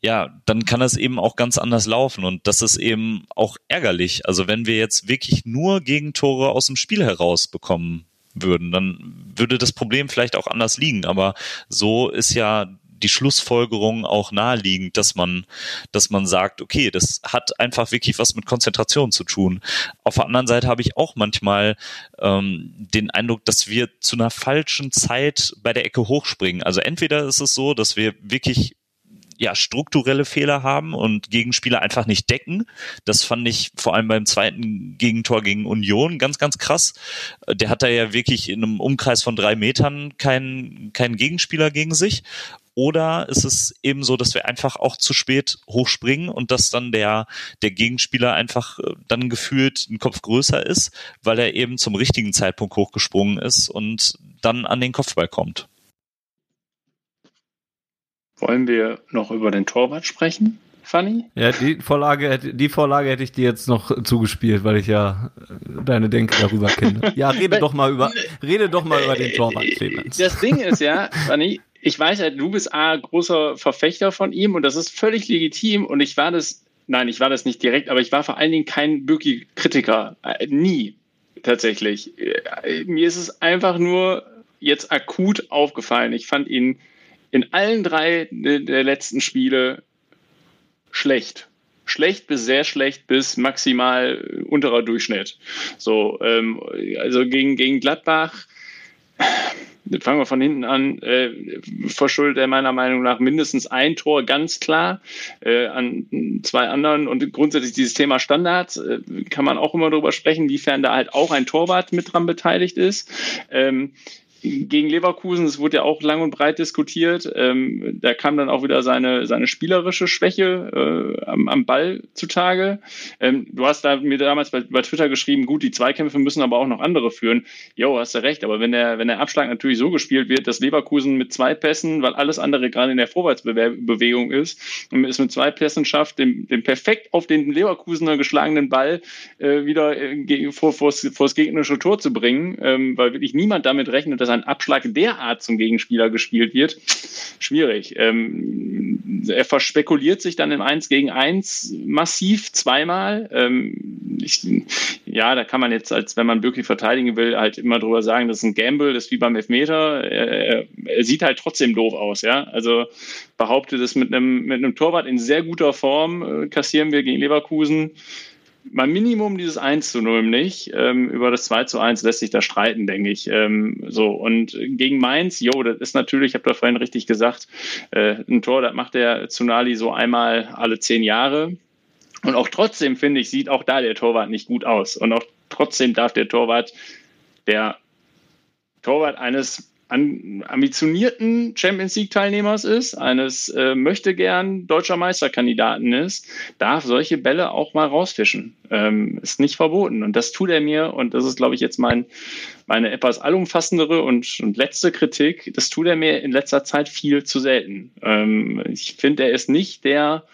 ja, dann kann das eben auch ganz anders laufen. Und das ist eben auch ärgerlich. Also wenn wir jetzt wirklich nur Gegentore aus dem Spiel heraus bekommen würden, dann würde das Problem vielleicht auch anders liegen. Aber so ist ja die Schlussfolgerung auch naheliegend, dass man, dass man sagt, okay, das hat einfach wirklich was mit Konzentration zu tun. Auf der anderen Seite habe ich auch manchmal ähm, den Eindruck, dass wir zu einer falschen Zeit bei der Ecke hochspringen. Also entweder ist es so, dass wir wirklich ja, strukturelle Fehler haben und Gegenspieler einfach nicht decken. Das fand ich vor allem beim zweiten Gegentor gegen Union ganz, ganz krass. Der hat da ja wirklich in einem Umkreis von drei Metern keinen, keinen Gegenspieler gegen sich. Oder ist es eben so, dass wir einfach auch zu spät hochspringen und dass dann der, der Gegenspieler einfach äh, dann gefühlt ein Kopf größer ist, weil er eben zum richtigen Zeitpunkt hochgesprungen ist und dann an den Kopfball kommt. Wollen wir noch über den Torwart sprechen? Fanny? Ja, die Vorlage, die Vorlage hätte ich dir jetzt noch zugespielt, weil ich ja äh, deine Denke darüber kenne. Ja, rede doch mal über, rede doch mal über den Torwart, Clemens. Das Ding ist ja, Fanny, ich weiß ja, du bist A, großer Verfechter von ihm und das ist völlig legitim und ich war das, nein, ich war das nicht direkt, aber ich war vor allen Dingen kein Bürki-Kritiker. Äh, nie, tatsächlich. Äh, mir ist es einfach nur jetzt akut aufgefallen. Ich fand ihn in allen drei der letzten Spiele schlecht. Schlecht bis sehr schlecht bis maximal unterer Durchschnitt. So, ähm, also gegen, gegen Gladbach fangen wir von hinten an, äh, verschuldet er meiner Meinung nach mindestens ein Tor ganz klar äh, an zwei anderen und grundsätzlich dieses Thema Standards äh, kann man auch immer darüber sprechen, wiefern da halt auch ein Torwart mit dran beteiligt ist. Ähm, gegen Leverkusen, es wurde ja auch lang und breit diskutiert, ähm, da kam dann auch wieder seine, seine spielerische Schwäche äh, am, am Ball zutage. Ähm, du hast da mir damals bei, bei Twitter geschrieben, gut, die Zweikämpfe müssen aber auch noch andere führen. Jo, hast du recht, aber wenn der, wenn der Abschlag natürlich so gespielt wird, dass Leverkusen mit zwei Pässen, weil alles andere gerade in der Vorwärtsbewegung ist, es mit zwei Pässen schafft, den, den perfekt auf den Leverkusener geschlagenen Ball äh, wieder äh, vor, vor, vor das gegnerische Tor zu bringen, ähm, weil wirklich niemand damit rechnet, dass ein Abschlag derart zum Gegenspieler gespielt wird, schwierig. Ähm, er verspekuliert sich dann im 1 gegen 1 massiv zweimal. Ähm, ich, ja, da kann man jetzt, als wenn man wirklich verteidigen will, halt immer drüber sagen, das ist ein Gamble, das ist wie beim Elfmeter. Er, er sieht halt trotzdem doof aus, ja. Also behauptet es mit einem, mit einem Torwart in sehr guter Form, äh, kassieren wir gegen Leverkusen mein Minimum dieses 1 zu 0 nicht. Ähm, über das 2 zu 1 lässt sich da streiten, denke ich. Ähm, so, und gegen Mainz, jo, das ist natürlich, ich habe da vorhin richtig gesagt, äh, ein Tor, das macht der Tsunali so einmal alle zehn Jahre. Und auch trotzdem, finde ich, sieht auch da der Torwart nicht gut aus. Und auch trotzdem darf der Torwart, der Torwart eines an, ambitionierten Champions League-Teilnehmers ist, eines äh, möchte gern deutscher Meisterkandidaten ist, darf solche Bälle auch mal rausfischen. Ähm, ist nicht verboten. Und das tut er mir, und das ist, glaube ich, jetzt mein, meine etwas allumfassendere und, und letzte Kritik, das tut er mir in letzter Zeit viel zu selten. Ähm, ich finde, er ist nicht der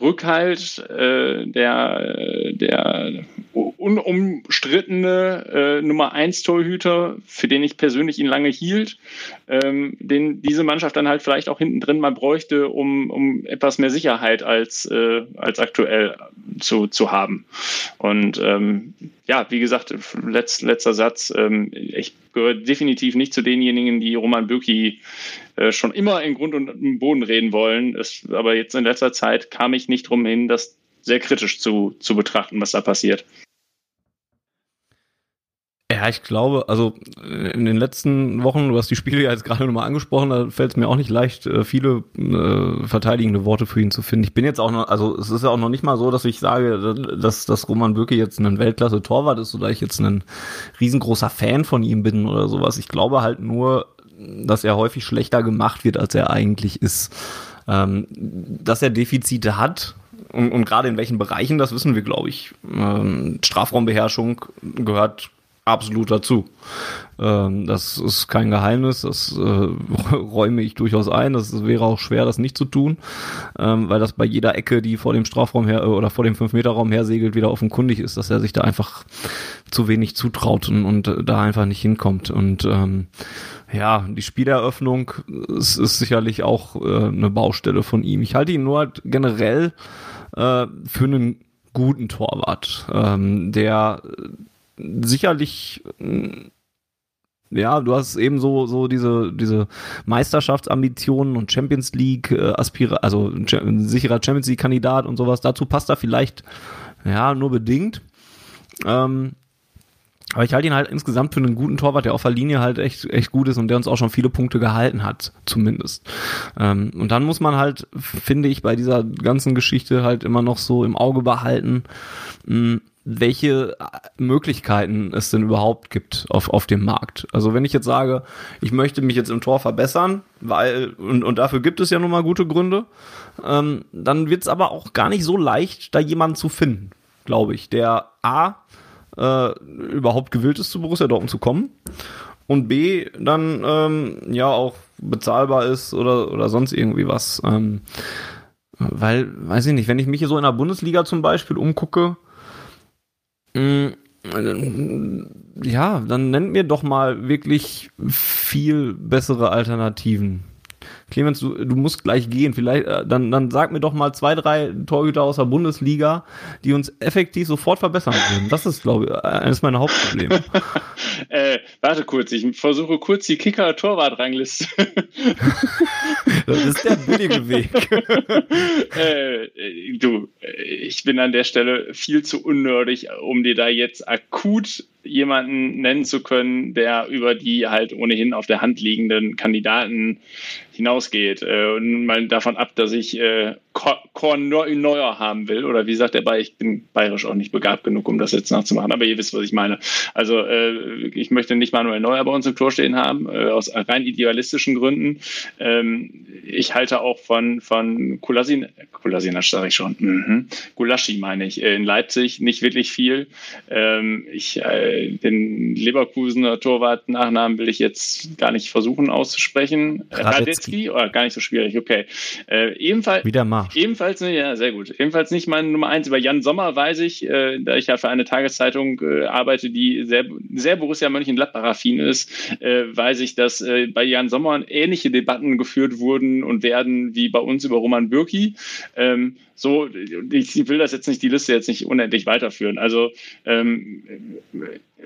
Rückhalt, äh, der, der unumstrittene äh, Nummer 1 Torhüter, für den ich persönlich ihn lange hielt, ähm, den diese Mannschaft dann halt vielleicht auch hinten drin mal bräuchte, um, um etwas mehr Sicherheit als, äh, als aktuell zu, zu haben. Und ähm, ja, wie gesagt, letz, letzter Satz, ähm, ich gehöre definitiv nicht zu denjenigen, die Roman Bürki äh, schon immer in Grund und Boden reden wollen. Es, aber jetzt in letzter Zeit kam ich nicht drum hin, das sehr kritisch zu, zu betrachten, was da passiert. Ja, ich glaube, also äh, in den letzten Wochen, du hast die Spiele ja jetzt gerade nochmal angesprochen, da fällt es mir auch nicht leicht, äh, viele äh, verteidigende Worte für ihn zu finden. Ich bin jetzt auch noch, also es ist ja auch noch nicht mal so, dass ich sage, dass, dass Roman Bürki jetzt ein Weltklasse-Torwart ist oder ich jetzt ein riesengroßer Fan von ihm bin oder sowas. Ich glaube halt nur, dass er häufig schlechter gemacht wird, als er eigentlich ist. Ähm, dass er Defizite hat, und, und gerade in welchen Bereichen, das wissen wir, glaube ich. Ähm, Strafraumbeherrschung gehört absolut dazu. Ähm, das ist kein Geheimnis, das äh, räume ich durchaus ein. Das wäre auch schwer, das nicht zu tun, ähm, weil das bei jeder Ecke, die vor dem Strafraum her oder vor dem 5-Meter-Raum hersegelt, wieder offenkundig ist, dass er sich da einfach zu wenig zutraut und, und da einfach nicht hinkommt. Und ähm, ja, die Spieleröffnung ist, ist sicherlich auch äh, eine Baustelle von ihm. Ich halte ihn nur halt generell äh, für einen guten Torwart, ähm, der sicherlich ja, du hast eben so, so diese, diese Meisterschaftsambitionen und Champions League äh, Aspira, also ein sicherer Champions League Kandidat und sowas. Dazu passt er vielleicht, ja, nur bedingt. Ähm, aber ich halte ihn halt insgesamt für einen guten Torwart, der auf der Linie halt echt, echt gut ist und der uns auch schon viele Punkte gehalten hat, zumindest. Ähm, und dann muss man halt, finde ich, bei dieser ganzen Geschichte halt immer noch so im Auge behalten, mh, welche äh, Möglichkeiten es denn überhaupt gibt auf, auf dem Markt. Also wenn ich jetzt sage, ich möchte mich jetzt im Tor verbessern, weil, und, und dafür gibt es ja nun mal gute Gründe, ähm, dann wird es aber auch gar nicht so leicht, da jemanden zu finden, glaube ich, der A, äh, überhaupt gewillt ist, zu Borussia Dortmund zu kommen und B, dann ähm, ja auch bezahlbar ist oder, oder sonst irgendwie was. Ähm, weil, weiß ich nicht, wenn ich mich hier so in der Bundesliga zum Beispiel umgucke, ja, dann nennt mir doch mal wirklich viel bessere Alternativen. Clemens, du, du musst gleich gehen. Vielleicht, äh, dann, dann sag mir doch mal zwei, drei Torhüter aus der Bundesliga, die uns effektiv sofort verbessern können. Das ist, glaube ich, eines meiner Hauptprobleme. äh, warte kurz, ich versuche kurz die Kicker-Torwart-Rangliste. das ist der billige Weg. äh, du, ich bin an der Stelle viel zu unnördig, um dir da jetzt akut jemanden nennen zu können, der über die halt ohnehin auf der Hand liegenden Kandidaten hinausgeht. Äh, und mal davon ab, dass ich äh, Korn Neuer haben will. Oder wie sagt der bei, ich bin bayerisch auch nicht begabt genug, um das jetzt nachzumachen. Aber ihr wisst, was ich meine. Also äh, ich möchte nicht Manuel Neuer bei uns im Tor stehen haben, äh, aus rein idealistischen Gründen. Ähm, ich halte auch von, von Kulasin, Kulasinac sage ich schon, mhm. Gulaschi meine ich, äh, in Leipzig nicht wirklich viel. Ähm, ich, äh, den Leverkusener Torwart-Nachnamen will ich jetzt gar nicht versuchen auszusprechen. Radetzky, oh, gar nicht so schwierig, okay. Äh, ebenfalls, Wieder mal. Ebenfalls, ja, sehr gut. Ebenfalls nicht meine Nummer eins. Über Jan Sommer weiß ich, äh, da ich ja für eine Tageszeitung äh, arbeite, die sehr, sehr Borussia Mönchengladbach-affin ist, äh, weiß ich, dass äh, bei Jan Sommer ähnliche Debatten geführt wurden und werden wie bei uns über Roman Bürki. Ähm, so, ich will das jetzt nicht, die Liste jetzt nicht unendlich weiterführen. Also ähm,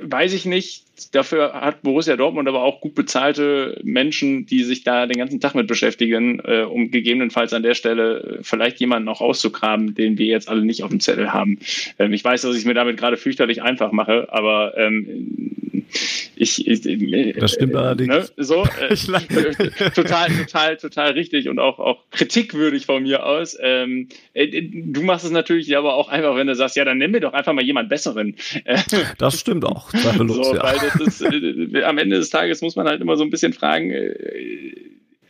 weiß ich nicht. Dafür hat Borussia Dortmund aber auch gut bezahlte Menschen, die sich da den ganzen Tag mit beschäftigen, äh, um gegebenenfalls an der Stelle vielleicht jemanden auch auszugraben, den wir jetzt alle nicht auf dem Zettel haben. Ähm, ich weiß, dass ich mir damit gerade fürchterlich einfach mache, aber ähm, ich, ich, äh, das stimmt allerdings. Ne, so, äh, total, total, total richtig und auch, auch kritikwürdig von mir aus. Ähm, äh, du machst es natürlich aber auch einfach, wenn du sagst, ja, dann nimm mir doch einfach mal jemand Besseren. Das stimmt auch. So, ja. Weil das ist, äh, am Ende des Tages muss man halt immer so ein bisschen fragen, äh,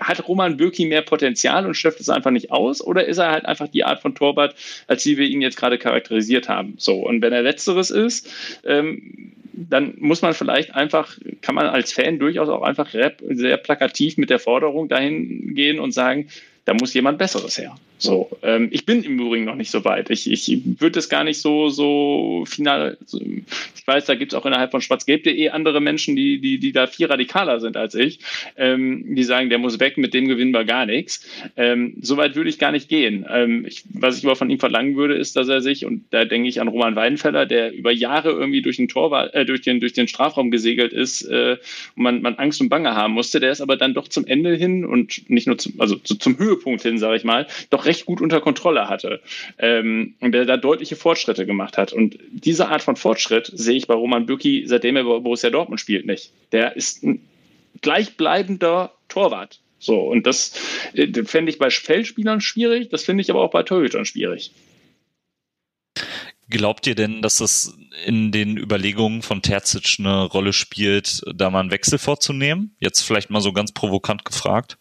hat Roman Bürki mehr Potenzial und schöpft es einfach nicht aus? Oder ist er halt einfach die Art von Torwart, als die wir ihn jetzt gerade charakterisiert haben? So, und wenn er letzteres ist, ähm, dann muss man vielleicht einfach, kann man als Fan durchaus auch einfach sehr plakativ mit der Forderung dahin gehen und sagen, da muss jemand Besseres her. So, ähm, ich bin im Übrigen noch nicht so weit. Ich, ich würde es gar nicht so, so final. Ich weiß, da gibt es auch innerhalb von schwarzgelb.de andere Menschen, die, die, die da viel radikaler sind als ich, ähm, die sagen, der muss weg, mit dem gewinnen wir gar nichts. Ähm, so weit würde ich gar nicht gehen. Ähm, ich, was ich aber von ihm verlangen würde, ist, dass er sich, und da denke ich an Roman Weidenfeller, der über Jahre irgendwie durch den Tor, äh, durch den, durch den Strafraum gesegelt ist äh, und man, man Angst und Bange haben musste, der ist aber dann doch zum Ende hin und nicht nur zum, also zu, zum Höhepunkt hin, sage ich mal, doch recht recht gut unter Kontrolle hatte ähm, und der da deutliche Fortschritte gemacht hat. Und diese Art von Fortschritt sehe ich bei Roman Bürki, seitdem er Borussia Dortmund spielt, nicht. Der ist ein gleichbleibender Torwart. So, und das äh, fände ich bei Feldspielern schwierig, das finde ich aber auch bei Torhütern schwierig. Glaubt ihr denn, dass es in den Überlegungen von Terzic eine Rolle spielt, da mal einen Wechsel vorzunehmen? Jetzt vielleicht mal so ganz provokant gefragt.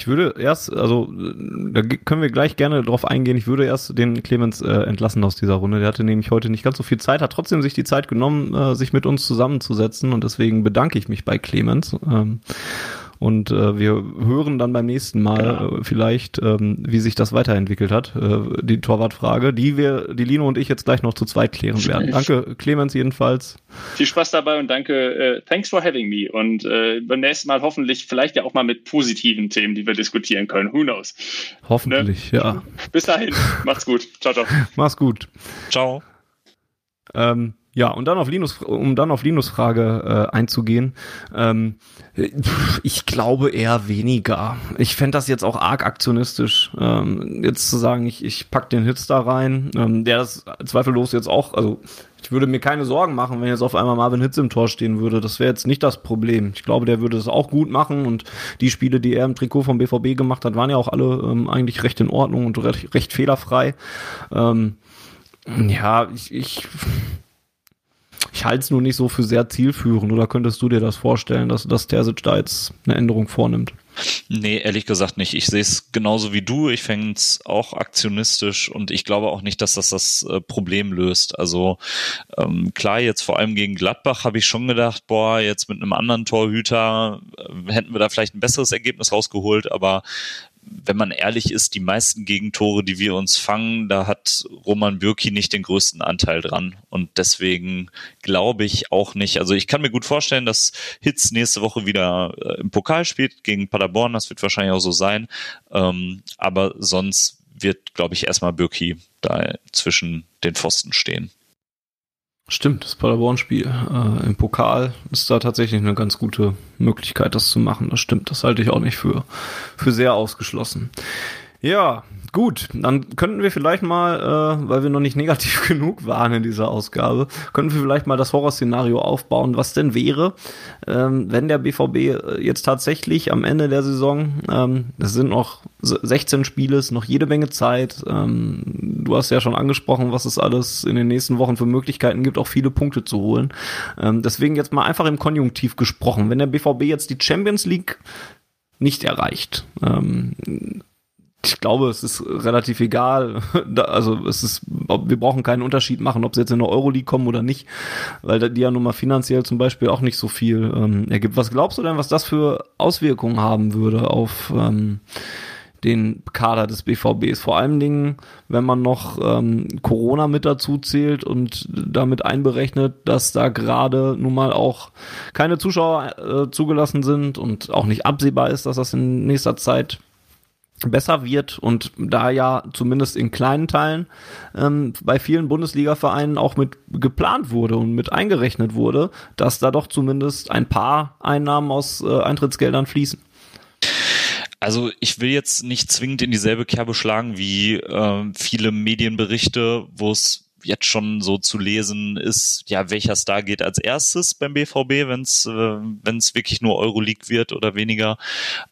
Ich würde erst, also da können wir gleich gerne drauf eingehen. Ich würde erst den Clemens äh, entlassen aus dieser Runde. Der hatte nämlich heute nicht ganz so viel Zeit, hat trotzdem sich die Zeit genommen, äh, sich mit uns zusammenzusetzen und deswegen bedanke ich mich bei Clemens. Ähm, und äh, wir hören dann beim nächsten Mal ja. äh, vielleicht, ähm, wie sich das weiterentwickelt hat, äh, die Torwartfrage, die wir, die Lino und ich jetzt gleich noch zu zweit klären werden. Danke, Clemens jedenfalls. Viel Spaß dabei und danke, äh, thanks for having me. Und äh, beim nächsten Mal hoffentlich vielleicht ja auch mal mit positiven Themen, die wir diskutieren können. Who knows? Hoffentlich, ne? ja. Bis dahin, macht's gut. Ciao, ciao. Mach's gut. Ciao. Ähm, ja, und dann auf Linus, um dann auf Linus Frage äh, einzugehen, ähm, ich glaube eher weniger. Ich fände das jetzt auch arg aktionistisch, ähm, jetzt zu sagen, ich, ich pack den Hits da rein, ähm, der ist zweifellos jetzt auch, also ich würde mir keine Sorgen machen, wenn jetzt auf einmal Marvin Hitz im Tor stehen würde. Das wäre jetzt nicht das Problem. Ich glaube, der würde das auch gut machen und die Spiele, die er im Trikot vom BVB gemacht hat, waren ja auch alle ähm, eigentlich recht in Ordnung und recht, recht fehlerfrei. Ähm, ja, ich, ich ich halte es nur nicht so für sehr zielführend. Oder könntest du dir das vorstellen, dass, dass Terzic da jetzt eine Änderung vornimmt? Nee, ehrlich gesagt nicht. Ich sehe es genauso wie du. Ich fände es auch aktionistisch und ich glaube auch nicht, dass das das äh, Problem löst. Also ähm, klar, jetzt vor allem gegen Gladbach habe ich schon gedacht, boah, jetzt mit einem anderen Torhüter äh, hätten wir da vielleicht ein besseres Ergebnis rausgeholt, aber wenn man ehrlich ist, die meisten Gegentore, die wir uns fangen, da hat Roman Bürki nicht den größten Anteil dran. Und deswegen glaube ich auch nicht. Also ich kann mir gut vorstellen, dass Hitz nächste Woche wieder äh, im Pokal spielt gegen Paderborn. Das wird wahrscheinlich auch so sein. Ähm, aber sonst wird, glaube ich, erstmal Bürki da zwischen den Pfosten stehen. Stimmt, das Paderborn-Spiel äh, im Pokal ist da tatsächlich eine ganz gute Möglichkeit, das zu machen. Das stimmt, das halte ich auch nicht für, für sehr ausgeschlossen. Ja, Gut, dann könnten wir vielleicht mal, äh, weil wir noch nicht negativ genug waren in dieser Ausgabe, könnten wir vielleicht mal das Horrorszenario aufbauen, was denn wäre, ähm, wenn der BVB äh, jetzt tatsächlich am Ende der Saison, ähm, sind noch 16 Spiele, ist noch jede Menge Zeit. Ähm, du hast ja schon angesprochen, was es alles in den nächsten Wochen für Möglichkeiten gibt, auch viele Punkte zu holen. Ähm, deswegen jetzt mal einfach im Konjunktiv gesprochen, wenn der BVB jetzt die Champions League nicht erreicht. Ähm, ich glaube, es ist relativ egal. Also es ist, wir brauchen keinen Unterschied machen, ob sie jetzt in der Euroleague kommen oder nicht, weil die ja nun mal finanziell zum Beispiel auch nicht so viel ähm, ergibt. Was glaubst du denn, was das für Auswirkungen haben würde auf ähm, den Kader des BVBs? Vor allen Dingen, wenn man noch ähm, Corona mit dazu zählt und damit einberechnet, dass da gerade nun mal auch keine Zuschauer äh, zugelassen sind und auch nicht absehbar ist, dass das in nächster Zeit besser wird und da ja zumindest in kleinen Teilen ähm, bei vielen Bundesliga-Vereinen auch mit geplant wurde und mit eingerechnet wurde, dass da doch zumindest ein paar Einnahmen aus äh, Eintrittsgeldern fließen. Also ich will jetzt nicht zwingend in dieselbe Kerbe schlagen wie äh, viele Medienberichte, wo es jetzt schon so zu lesen ist, ja, welcher Star geht als erstes beim BVB, wenn es äh, wenn es wirklich nur Euroleague wird oder weniger.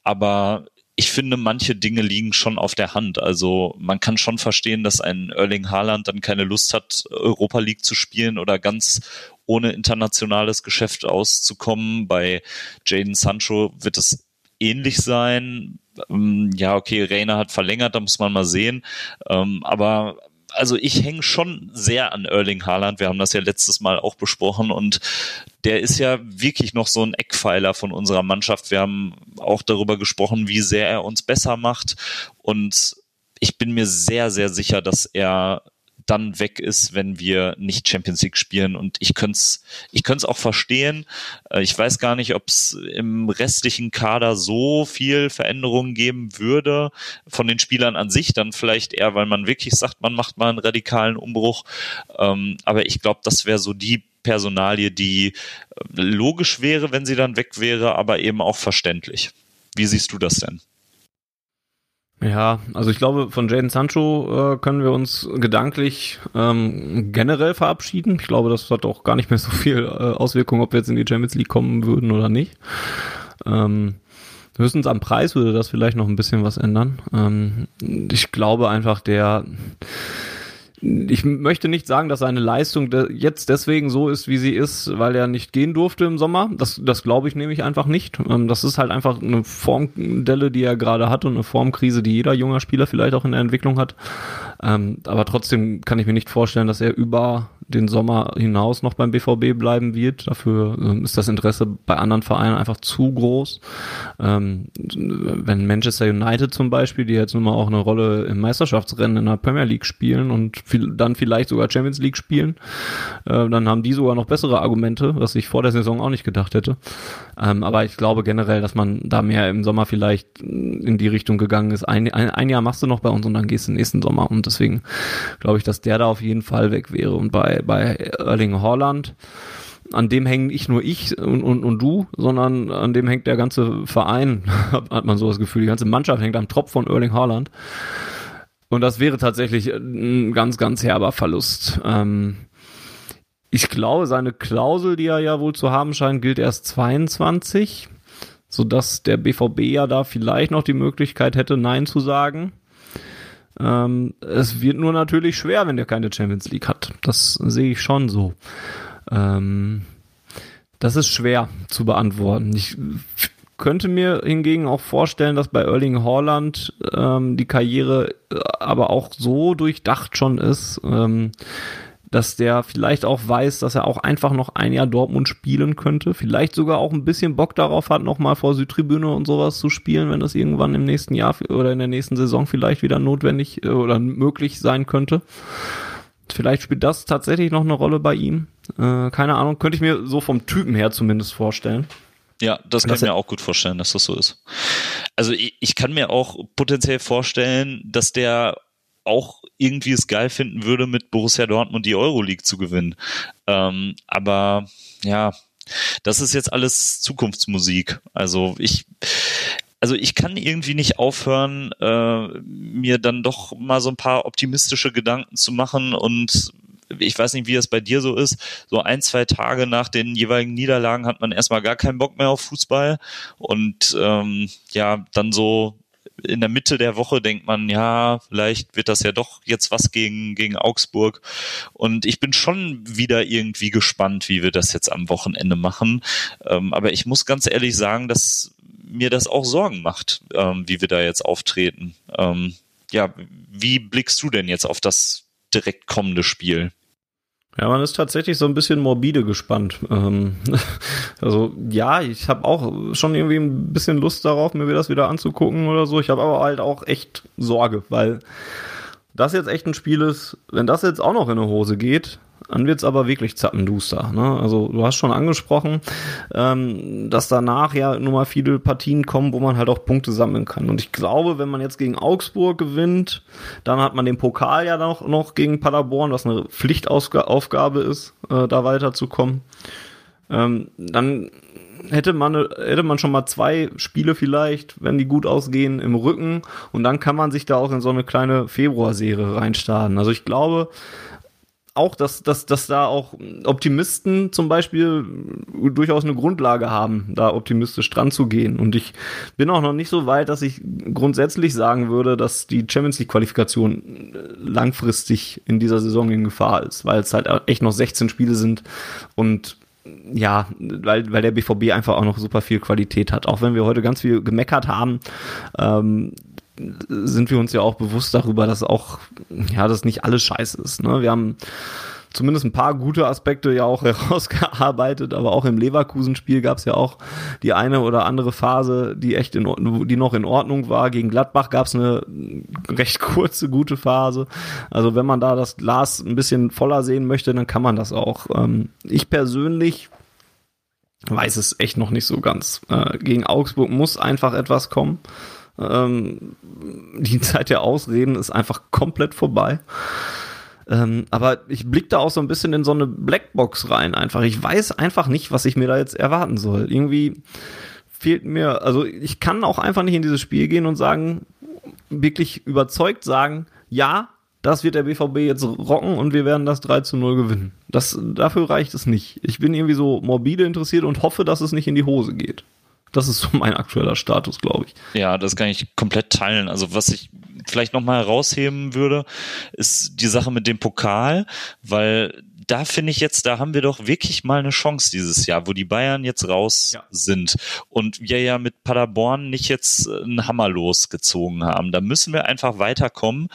Aber ich finde, manche Dinge liegen schon auf der Hand. Also man kann schon verstehen, dass ein Erling Haaland dann keine Lust hat, Europa League zu spielen oder ganz ohne internationales Geschäft auszukommen. Bei Jaden Sancho wird es ähnlich sein. Ähm, ja, okay, Reina hat verlängert, da muss man mal sehen. Ähm, aber also ich hänge schon sehr an Erling Haaland. Wir haben das ja letztes Mal auch besprochen und der ist ja wirklich noch so ein Eckpfeiler von unserer Mannschaft. Wir haben auch darüber gesprochen, wie sehr er uns besser macht und ich bin mir sehr, sehr sicher, dass er dann weg ist, wenn wir nicht Champions League spielen. Und ich könnte es ich könnte auch verstehen. Äh, ich weiß gar nicht, ob es im restlichen Kader so viel Veränderungen geben würde von den Spielern an sich. Dann vielleicht eher, weil man wirklich sagt, man macht mal einen radikalen Umbruch. Ähm, aber ich glaube, das wäre so die Personalie, die äh, logisch wäre, wenn sie dann weg wäre, aber eben auch verständlich. Wie siehst du das denn? Ja, also ich glaube, von Jaden Sancho äh, können wir uns gedanklich ähm, generell verabschieden. Ich glaube, das hat auch gar nicht mehr so viel äh, Auswirkungen, ob wir jetzt in die Champions League kommen würden oder nicht. Ähm, höchstens am Preis würde das vielleicht noch ein bisschen was ändern. Ähm, ich glaube einfach, der ich möchte nicht sagen, dass seine Leistung jetzt deswegen so ist, wie sie ist, weil er nicht gehen durfte im Sommer. Das, das glaube ich nämlich einfach nicht. Ähm, das ist halt einfach eine Formdelle, die er gerade hat und eine Formkrise, die jeder junger Spieler vielleicht auch in der Entwicklung hat. Ähm, aber trotzdem kann ich mir nicht vorstellen, dass er über den Sommer hinaus noch beim BVB bleiben wird. Dafür ähm, ist das Interesse bei anderen Vereinen einfach zu groß. Ähm, wenn Manchester United zum Beispiel, die jetzt nun mal auch eine Rolle im Meisterschaftsrennen in der Premier League spielen und viel, dann vielleicht sogar Champions League spielen, äh, dann haben die sogar noch bessere Argumente, was ich vor der Saison auch nicht gedacht hätte. Ähm, aber ich glaube generell, dass man da mehr im Sommer vielleicht in die Richtung gegangen ist. Ein, ein, ein Jahr machst du noch bei uns und dann gehst du nächsten Sommer. Und deswegen glaube ich, dass der da auf jeden Fall weg wäre. Und bei bei, Erling Haaland. An dem hängen nicht nur ich und, und, und du, sondern an dem hängt der ganze Verein, hat man so das Gefühl. Die ganze Mannschaft hängt am Tropf von Erling Haaland. Und das wäre tatsächlich ein ganz, ganz herber Verlust. Ähm, ich glaube, seine Klausel, die er ja wohl zu haben scheint, gilt erst 22, sodass der BVB ja da vielleicht noch die Möglichkeit hätte, Nein zu sagen. Ähm, es wird nur natürlich schwer, wenn der keine Champions League hat. Das sehe ich schon so. Ähm, das ist schwer zu beantworten. Ich könnte mir hingegen auch vorstellen, dass bei Erling Haaland ähm, die Karriere äh, aber auch so durchdacht schon ist, ähm, dass der vielleicht auch weiß, dass er auch einfach noch ein Jahr Dortmund spielen könnte. Vielleicht sogar auch ein bisschen Bock darauf hat, nochmal vor Südtribüne und sowas zu spielen, wenn das irgendwann im nächsten Jahr oder in der nächsten Saison vielleicht wieder notwendig äh, oder möglich sein könnte. Vielleicht spielt das tatsächlich noch eine Rolle bei ihm. Äh, keine Ahnung, könnte ich mir so vom Typen her zumindest vorstellen. Ja, das kann ich mir auch gut vorstellen, dass das so ist. Also ich, ich kann mir auch potenziell vorstellen, dass der auch irgendwie es geil finden würde, mit Borussia Dortmund die Euroleague zu gewinnen. Ähm, aber ja, das ist jetzt alles Zukunftsmusik. Also ich, also ich kann irgendwie nicht aufhören, äh, mir dann doch mal so ein paar optimistische Gedanken zu machen und ich weiß nicht, wie es bei dir so ist, so ein, zwei Tage nach den jeweiligen Niederlagen hat man erstmal gar keinen Bock mehr auf Fußball und ähm, ja, dann so in der Mitte der Woche denkt man, ja, vielleicht wird das ja doch jetzt was gegen, gegen Augsburg. Und ich bin schon wieder irgendwie gespannt, wie wir das jetzt am Wochenende machen. Ähm, aber ich muss ganz ehrlich sagen, dass mir das auch Sorgen macht, ähm, wie wir da jetzt auftreten. Ähm, ja, wie blickst du denn jetzt auf das direkt kommende Spiel? Ja, man ist tatsächlich so ein bisschen morbide gespannt. Ähm, also ja, ich habe auch schon irgendwie ein bisschen Lust darauf, mir das wieder anzugucken oder so. Ich habe aber halt auch echt Sorge, weil das jetzt echt ein Spiel ist, wenn das jetzt auch noch in eine Hose geht, dann wird's aber wirklich zappenduster. Ne? Also du hast schon angesprochen, ähm, dass danach ja nun mal viele Partien kommen, wo man halt auch Punkte sammeln kann. Und ich glaube, wenn man jetzt gegen Augsburg gewinnt, dann hat man den Pokal ja noch, noch gegen Paderborn, was eine Pflichtaufgabe ist, äh, da weiterzukommen. Ähm, dann hätte man, hätte man schon mal zwei Spiele vielleicht, wenn die gut ausgehen, im Rücken. Und dann kann man sich da auch in so eine kleine Februarserie reinstarten. Also ich glaube, auch, dass, dass, dass da auch Optimisten zum Beispiel durchaus eine Grundlage haben, da optimistisch dran zu gehen. Und ich bin auch noch nicht so weit, dass ich grundsätzlich sagen würde, dass die Champions League Qualifikation langfristig in dieser Saison in Gefahr ist, weil es halt echt noch 16 Spiele sind und ja, weil, weil der BVB einfach auch noch super viel Qualität hat. Auch wenn wir heute ganz viel gemeckert haben, ähm, sind wir uns ja auch bewusst darüber, dass auch, ja, das nicht alles scheiße ist. Ne? Wir haben zumindest ein paar gute Aspekte ja auch herausgearbeitet, aber auch im Leverkusen-Spiel gab es ja auch die eine oder andere Phase, die echt in die noch in Ordnung war. Gegen Gladbach gab es eine recht kurze, gute Phase. Also wenn man da das Glas ein bisschen voller sehen möchte, dann kann man das auch. Ähm, ich persönlich weiß es echt noch nicht so ganz. Äh, gegen Augsburg muss einfach etwas kommen. Ähm, die Zeit der Ausreden ist einfach komplett vorbei. Ähm, aber ich blick da auch so ein bisschen in so eine Blackbox rein einfach. Ich weiß einfach nicht, was ich mir da jetzt erwarten soll. Irgendwie fehlt mir, also ich kann auch einfach nicht in dieses Spiel gehen und sagen, wirklich überzeugt sagen, ja, das wird der BVB jetzt rocken und wir werden das 3 zu 0 gewinnen. Das, dafür reicht es nicht. Ich bin irgendwie so morbide interessiert und hoffe, dass es nicht in die Hose geht. Das ist so mein aktueller Status, glaube ich. Ja, das kann ich komplett teilen. Also was ich vielleicht nochmal herausheben würde, ist die Sache mit dem Pokal, weil da finde ich jetzt, da haben wir doch wirklich mal eine Chance dieses Jahr, wo die Bayern jetzt raus ja. sind und wir ja mit Paderborn nicht jetzt einen Hammer losgezogen haben. Da müssen wir einfach weiterkommen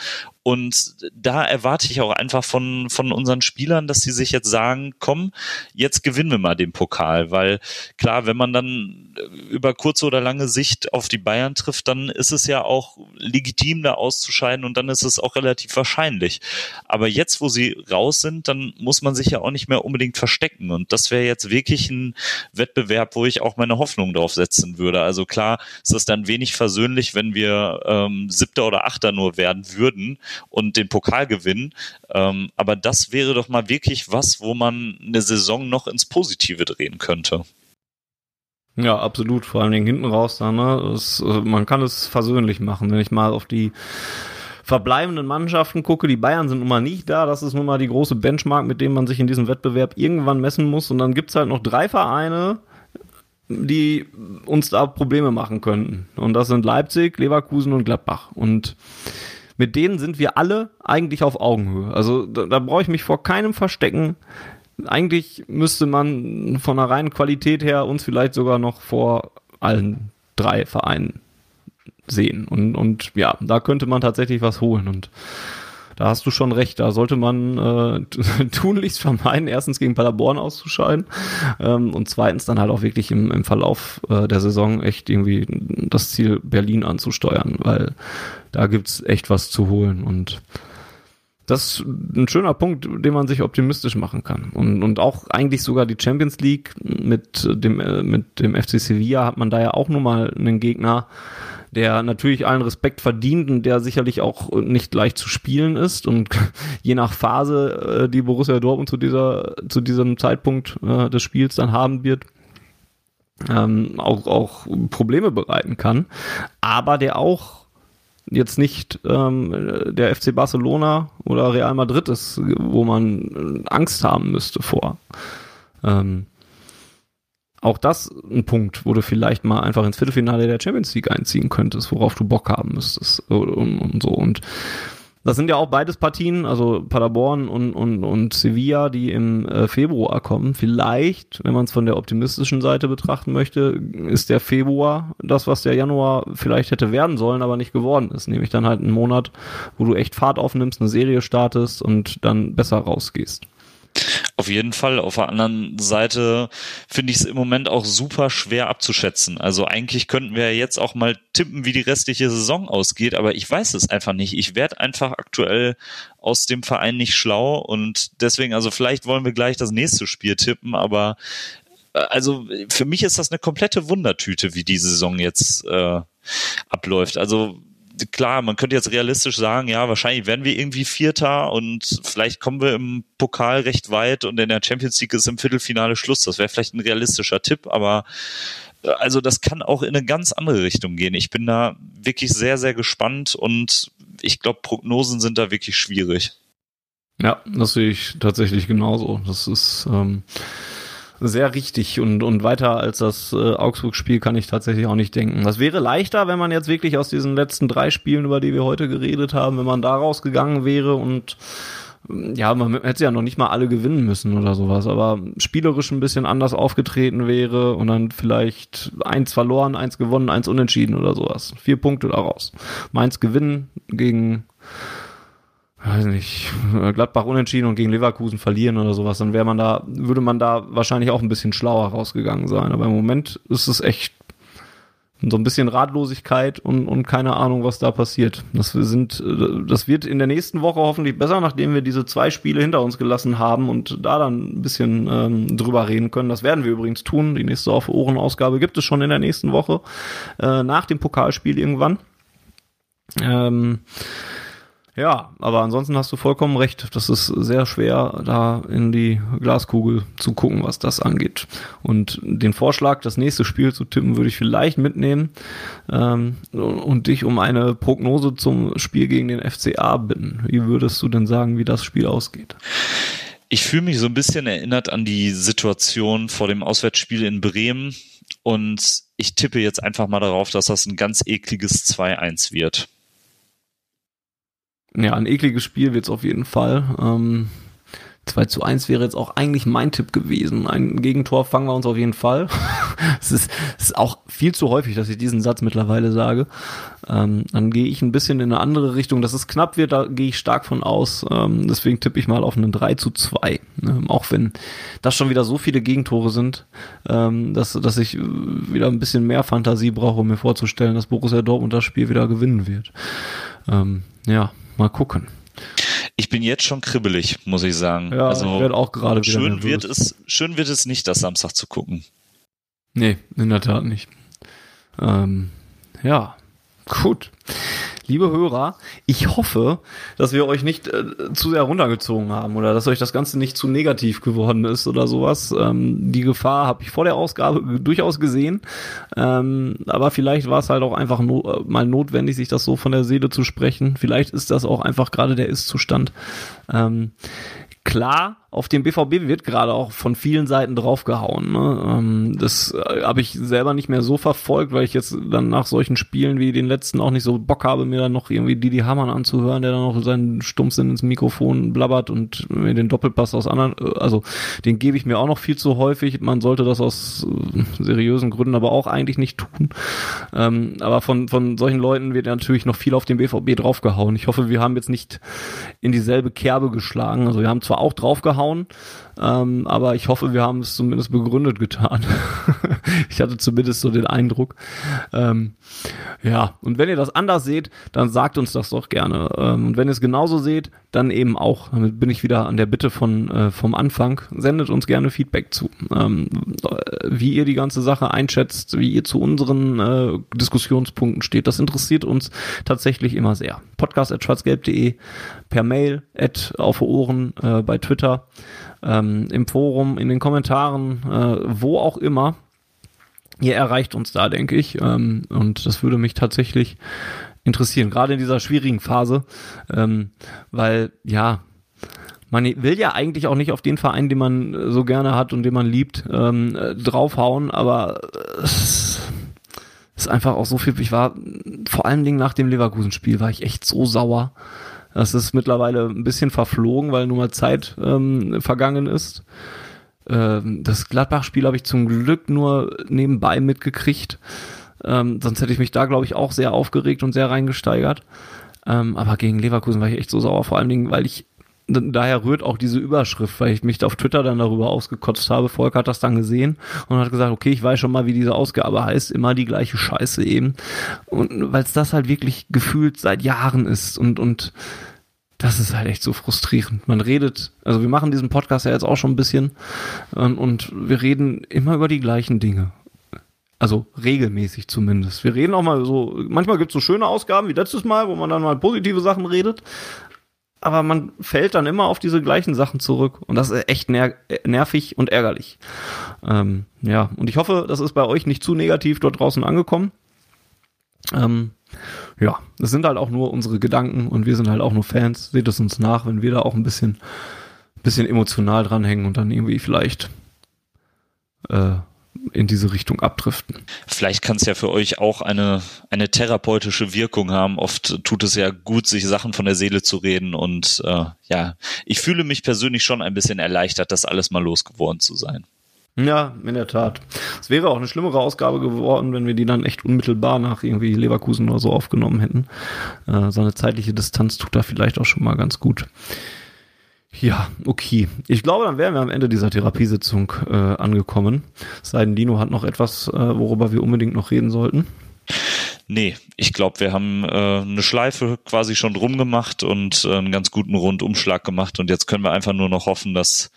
und da erwarte ich auch einfach von, von unseren Spielern, dass sie sich jetzt sagen, komm, jetzt gewinnen wir mal den Pokal. Weil klar, wenn man dann über kurze oder lange Sicht auf die Bayern trifft, dann ist es ja auch legitim, da auszuscheiden und dann ist es auch relativ wahrscheinlich. Aber jetzt, wo sie raus sind, dann muss man sich ja auch nicht mehr unbedingt verstecken. Und das wäre jetzt wirklich ein Wettbewerb, wo ich auch meine Hoffnung drauf setzen würde. Also klar, ist es dann wenig versöhnlich, wenn wir ähm, Siebter oder Achter nur werden würden und den Pokal gewinnen. Ähm, aber das wäre doch mal wirklich was, wo man eine Saison noch ins Positive drehen könnte. Ja, absolut. Vor allen Dingen hinten raus da, ne? Es, äh, man kann es versöhnlich machen. Wenn ich mal auf die verbleibenden Mannschaften gucke, die Bayern sind nun mal nicht da. Das ist nun mal die große Benchmark, mit dem man sich in diesem Wettbewerb irgendwann messen muss. Und dann gibt's halt noch drei Vereine, die uns da Probleme machen könnten. Und das sind Leipzig, Leverkusen und Gladbach. Und mit denen sind wir alle eigentlich auf Augenhöhe. Also da, da brauche ich mich vor keinem verstecken. Eigentlich müsste man von der reinen Qualität her uns vielleicht sogar noch vor allen drei Vereinen sehen. Und, und ja, da könnte man tatsächlich was holen. Und da hast du schon recht. Da sollte man äh, tunlichst vermeiden, erstens gegen Paderborn auszuscheiden ähm, und zweitens dann halt auch wirklich im, im Verlauf äh, der Saison echt irgendwie das Ziel Berlin anzusteuern, weil da gibt's echt was zu holen und das ist ein schöner Punkt, den man sich optimistisch machen kann. Und, und auch eigentlich sogar die Champions League mit dem, äh, mit dem FC Sevilla hat man da ja auch nun mal einen Gegner, der natürlich allen Respekt verdient und der sicherlich auch nicht leicht zu spielen ist und je nach Phase, äh, die Borussia Dortmund zu dieser, zu diesem Zeitpunkt äh, des Spiels dann haben wird, ähm, auch, auch Probleme bereiten kann, aber der auch jetzt nicht ähm, der FC Barcelona oder Real Madrid ist, wo man Angst haben müsste vor. Ähm, auch das ein Punkt, wo du vielleicht mal einfach ins Viertelfinale der Champions League einziehen könntest, worauf du Bock haben müsstest und, und so. Und das sind ja auch beides Partien, also Paderborn und, und, und Sevilla, die im äh, Februar kommen. Vielleicht, wenn man es von der optimistischen Seite betrachten möchte, ist der Februar das, was der Januar vielleicht hätte werden sollen, aber nicht geworden ist. Nämlich dann halt ein Monat, wo du echt Fahrt aufnimmst, eine Serie startest und dann besser rausgehst. Auf jeden Fall. Auf der anderen Seite finde ich es im Moment auch super schwer abzuschätzen. Also eigentlich könnten wir jetzt auch mal tippen, wie die restliche Saison ausgeht, aber ich weiß es einfach nicht. Ich werde einfach aktuell aus dem Verein nicht schlau und deswegen, also vielleicht wollen wir gleich das nächste Spiel tippen, aber äh, also für mich ist das eine komplette Wundertüte, wie die Saison jetzt äh, abläuft. Also klar, man könnte jetzt realistisch sagen, ja, wahrscheinlich werden wir irgendwie Vierter und vielleicht kommen wir im Pokal recht weit und in der Champions League ist im Viertelfinale Schluss. Das wäre vielleicht ein realistischer Tipp, aber äh, also das kann auch in eine ganz andere Richtung gehen. Ich bin da wirklich sehr, sehr gespannt und ich glaube, Prognosen sind da wirklich schwierig. Ja, das sehe ich tatsächlich genauso. Das ist ähm, sehr richtig und, und weiter als das äh, Augsburg-Spiel kann ich tatsächlich auch nicht denken. Das wäre leichter, wenn man jetzt wirklich aus diesen letzten drei Spielen, über die wir heute geredet haben, wenn man da rausgegangen wäre und mm, ja, man hätte ja noch nicht mal alle gewinnen müssen oder sowas, aber spielerisch ein bisschen anders aufgetreten wäre und dann vielleicht eins verloren, eins gewonnen, eins unentschieden oder sowas. Vier Punkte daraus. Mainz gewinnen gegen weiß nicht, Gladbach unentschieden und gegen Leverkusen verlieren oder sowas, dann wäre man da, würde man da wahrscheinlich auch ein bisschen schlauer rausgegangen sein. Aber im Moment ist es echt so ein bisschen Ratlosigkeit und, und keine Ahnung, was da passiert. Das sind, das wird in der nächsten Woche hoffentlich besser, nachdem wir diese zwei Spiele hinter uns gelassen haben und da dann ein bisschen ähm, drüber reden können. Das werden wir übrigens tun. Die nächste Auf Ohrenausgabe gibt es schon in der nächsten Woche, äh, nach dem Pokalspiel irgendwann. Ähm, ja, aber ansonsten hast du vollkommen recht. Das ist sehr schwer, da in die Glaskugel zu gucken, was das angeht. Und den Vorschlag, das nächste Spiel zu tippen, würde ich vielleicht mitnehmen ähm, und dich um eine Prognose zum Spiel gegen den FCA bitten. Wie würdest du denn sagen, wie das Spiel ausgeht? Ich fühle mich so ein bisschen erinnert an die Situation vor dem Auswärtsspiel in Bremen und ich tippe jetzt einfach mal darauf, dass das ein ganz ekliges 2-1 wird. Ja, ein ekliges Spiel wird es auf jeden Fall. Ähm, 2 zu 1 wäre jetzt auch eigentlich mein Tipp gewesen. Ein Gegentor fangen wir uns auf jeden Fall. es, ist, es ist auch viel zu häufig, dass ich diesen Satz mittlerweile sage. Ähm, dann gehe ich ein bisschen in eine andere Richtung. Dass es knapp wird, da gehe ich stark von aus. Ähm, deswegen tippe ich mal auf einen 3 zu 2. Ähm, auch wenn das schon wieder so viele Gegentore sind, ähm, dass, dass ich wieder ein bisschen mehr Fantasie brauche, um mir vorzustellen, dass Borussia Dortmund das Spiel wieder gewinnen wird. Ähm, ja, mal gucken. Ich bin jetzt schon kribbelig, muss ich sagen. Ja, also ich werde auch gerade schön nervös. wird es Schön wird es nicht, das Samstag zu gucken. Nee, in der Tat nicht. Ähm, ja, gut liebe Hörer, ich hoffe, dass wir euch nicht äh, zu sehr runtergezogen haben oder dass euch das Ganze nicht zu negativ geworden ist oder sowas. Ähm, die Gefahr habe ich vor der Ausgabe durchaus gesehen, ähm, aber vielleicht war es halt auch einfach no äh, mal notwendig, sich das so von der Seele zu sprechen. Vielleicht ist das auch einfach gerade der Ist-Zustand. Ähm, klar, auf dem BVB wird gerade auch von vielen Seiten draufgehauen. Ne? Ähm, das äh, habe ich selber nicht mehr so verfolgt, weil ich jetzt dann nach solchen Spielen wie den letzten auch nicht so Bock habe, mir dann noch irgendwie Didi Hamann anzuhören, der dann noch seinen Stumpfsinn ins Mikrofon blabbert und mir den Doppelpass aus anderen, äh, also den gebe ich mir auch noch viel zu häufig. Man sollte das aus äh, seriösen Gründen aber auch eigentlich nicht tun. Ähm, aber von, von solchen Leuten wird natürlich noch viel auf den BVB draufgehauen. Ich hoffe, wir haben jetzt nicht in dieselbe Kerbe geschlagen. Also wir haben zwar auch draufgehauen, rausgehauen. Ähm, aber ich hoffe, wir haben es zumindest begründet getan. ich hatte zumindest so den Eindruck. Ähm, ja, und wenn ihr das anders seht, dann sagt uns das doch gerne. Ähm, und wenn ihr es genauso seht, dann eben auch. Damit bin ich wieder an der Bitte von äh, vom Anfang. Sendet uns gerne Feedback zu, ähm, wie ihr die ganze Sache einschätzt, wie ihr zu unseren äh, Diskussionspunkten steht. Das interessiert uns tatsächlich immer sehr. Podcast@schwarzgelb.de, per Mail, at auf Ohren äh, bei Twitter ähm, im Forum, in den Kommentaren, äh, wo auch immer. Ihr erreicht uns da, denke ich. Ähm, und das würde mich tatsächlich interessieren, gerade in dieser schwierigen Phase, ähm, weil ja, man will ja eigentlich auch nicht auf den Verein, den man so gerne hat und den man liebt, ähm, draufhauen, aber es ist einfach auch so viel. Ich war vor allen Dingen nach dem Leverkusen-Spiel war ich echt so sauer. Das ist mittlerweile ein bisschen verflogen, weil nur mal Zeit ähm, vergangen ist. Ähm, das Gladbach-Spiel habe ich zum Glück nur nebenbei mitgekriegt. Ähm, sonst hätte ich mich da, glaube ich, auch sehr aufgeregt und sehr reingesteigert. Ähm, aber gegen Leverkusen war ich echt so sauer, vor allen Dingen, weil ich daher rührt auch diese Überschrift, weil ich mich auf Twitter dann darüber ausgekotzt habe. Volk hat das dann gesehen und hat gesagt, okay, ich weiß schon mal, wie diese Ausgabe heißt, immer die gleiche Scheiße eben. Und weil es das halt wirklich gefühlt seit Jahren ist und, und das ist halt echt so frustrierend. Man redet, also wir machen diesen Podcast ja jetzt auch schon ein bisschen und, und wir reden immer über die gleichen Dinge. Also regelmäßig zumindest. Wir reden auch mal so, manchmal gibt es so schöne Ausgaben wie letztes Mal, wo man dann mal positive Sachen redet aber man fällt dann immer auf diese gleichen Sachen zurück und das ist echt ner nervig und ärgerlich. Ähm, ja, und ich hoffe, das ist bei euch nicht zu negativ dort draußen angekommen. Ähm, ja, das sind halt auch nur unsere Gedanken und wir sind halt auch nur Fans. Seht es uns nach, wenn wir da auch ein bisschen, bisschen emotional dranhängen und dann irgendwie vielleicht äh, in diese Richtung abdriften. Vielleicht kann es ja für euch auch eine, eine therapeutische Wirkung haben. Oft tut es ja gut, sich Sachen von der Seele zu reden. Und äh, ja, ich fühle mich persönlich schon ein bisschen erleichtert, das alles mal losgeworden zu sein. Ja, in der Tat. Es wäre auch eine schlimmere Ausgabe geworden, wenn wir die dann echt unmittelbar nach irgendwie Leverkusen oder so aufgenommen hätten. Äh, so eine zeitliche Distanz tut da vielleicht auch schon mal ganz gut. Ja, okay. Ich glaube, dann wären wir am Ende dieser Therapiesitzung äh, angekommen. Seiden Dino hat noch etwas, äh, worüber wir unbedingt noch reden sollten. Nee, ich glaube, wir haben äh, eine Schleife quasi schon drum gemacht und äh, einen ganz guten Rundumschlag gemacht und jetzt können wir einfach nur noch hoffen, dass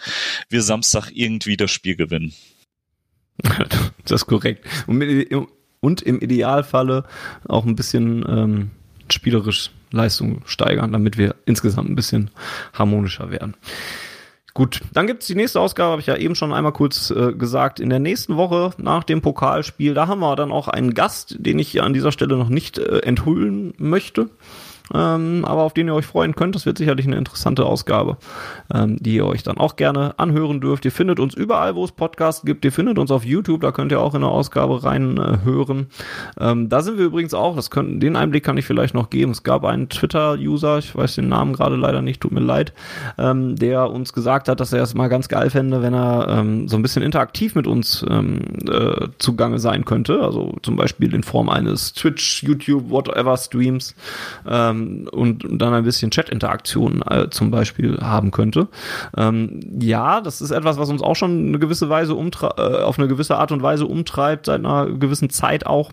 wir Samstag irgendwie das Spiel gewinnen. das ist korrekt. Und, und im Idealfalle auch ein bisschen ähm, spielerisch Leistung steigern, damit wir insgesamt ein bisschen harmonischer werden. Gut, dann gibt's die nächste Ausgabe, habe ich ja eben schon einmal kurz äh, gesagt. In der nächsten Woche nach dem Pokalspiel, da haben wir dann auch einen Gast, den ich hier an dieser Stelle noch nicht äh, enthüllen möchte. Ähm, aber auf den ihr euch freuen könnt. Das wird sicherlich eine interessante Ausgabe, ähm, die ihr euch dann auch gerne anhören dürft. Ihr findet uns überall, wo es Podcasts gibt. Ihr findet uns auf YouTube, da könnt ihr auch in eine Ausgabe reinhören. Äh, ähm, da sind wir übrigens auch, das könnten, den Einblick kann ich vielleicht noch geben. Es gab einen Twitter-User, ich weiß den Namen gerade leider nicht, tut mir leid, ähm, der uns gesagt hat, dass er es mal ganz geil fände, wenn er ähm, so ein bisschen interaktiv mit uns ähm, äh, zugange sein könnte. Also zum Beispiel in Form eines Twitch, YouTube, whatever Streams ähm, und, und dann ein bisschen Chat-Interaktion äh, zum Beispiel haben könnte. Ähm, ja, das ist etwas, was uns auch schon eine gewisse Weise äh, auf eine gewisse Art und Weise umtreibt, seit einer gewissen Zeit auch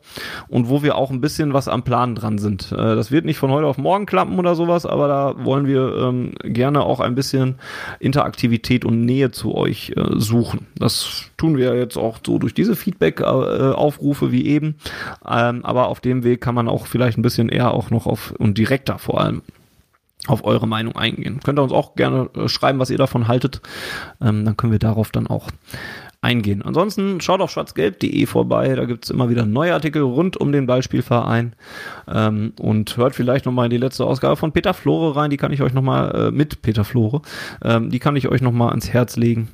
und wo wir auch ein bisschen was am Plan dran sind. Äh, das wird nicht von heute auf morgen klappen oder sowas, aber da wollen wir ähm, gerne auch ein bisschen Interaktivität und Nähe zu euch äh, suchen. Das tun wir jetzt auch so durch diese Feedback-Aufrufe wie eben. Ähm, aber auf dem Weg kann man auch vielleicht ein bisschen eher auch noch auf und direkter vor allem auf eure Meinung eingehen. Könnt ihr uns auch gerne äh, schreiben, was ihr davon haltet. Ähm, dann können wir darauf dann auch eingehen. Ansonsten schaut auf schwarzgelb.de vorbei, da gibt es immer wieder neue Artikel rund um den Ballspielverein ähm, und hört vielleicht nochmal in die letzte Ausgabe von Peter Flore rein, die kann ich euch nochmal, äh, mit Peter Flore, ähm, die kann ich euch nochmal ans Herz legen.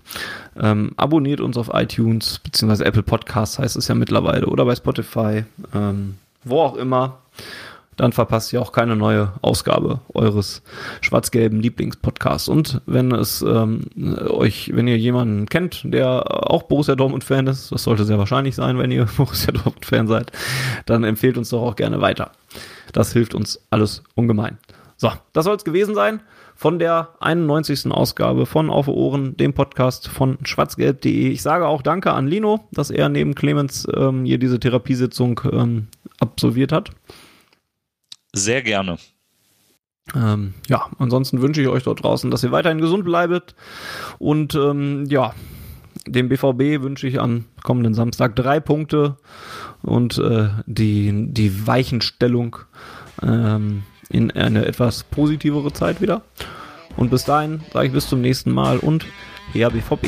Ähm, abonniert uns auf iTunes, beziehungsweise Apple Podcasts heißt es ja mittlerweile, oder bei Spotify, ähm, wo auch immer dann verpasst ihr auch keine neue Ausgabe eures schwarz-gelben Lieblingspodcasts. Und wenn es ähm, euch, wenn ihr jemanden kennt, der auch Borussia Dortmund-Fan ist, das sollte sehr wahrscheinlich sein, wenn ihr Borussia Dortmund-Fan seid, dann empfehlt uns doch auch gerne weiter. Das hilft uns alles ungemein. So, das soll es gewesen sein von der 91. Ausgabe von Auf Ohren, dem Podcast von schwarzgelb.de. Ich sage auch Danke an Lino, dass er neben Clemens ähm, hier diese Therapiesitzung ähm, absolviert hat. Sehr gerne. Ähm, ja, ansonsten wünsche ich euch dort draußen, dass ihr weiterhin gesund bleibt. Und ähm, ja, dem BVB wünsche ich an kommenden Samstag drei Punkte und äh, die, die Weichenstellung ähm, in eine etwas positivere Zeit wieder. Und bis dahin sage ich bis zum nächsten Mal und her BVB.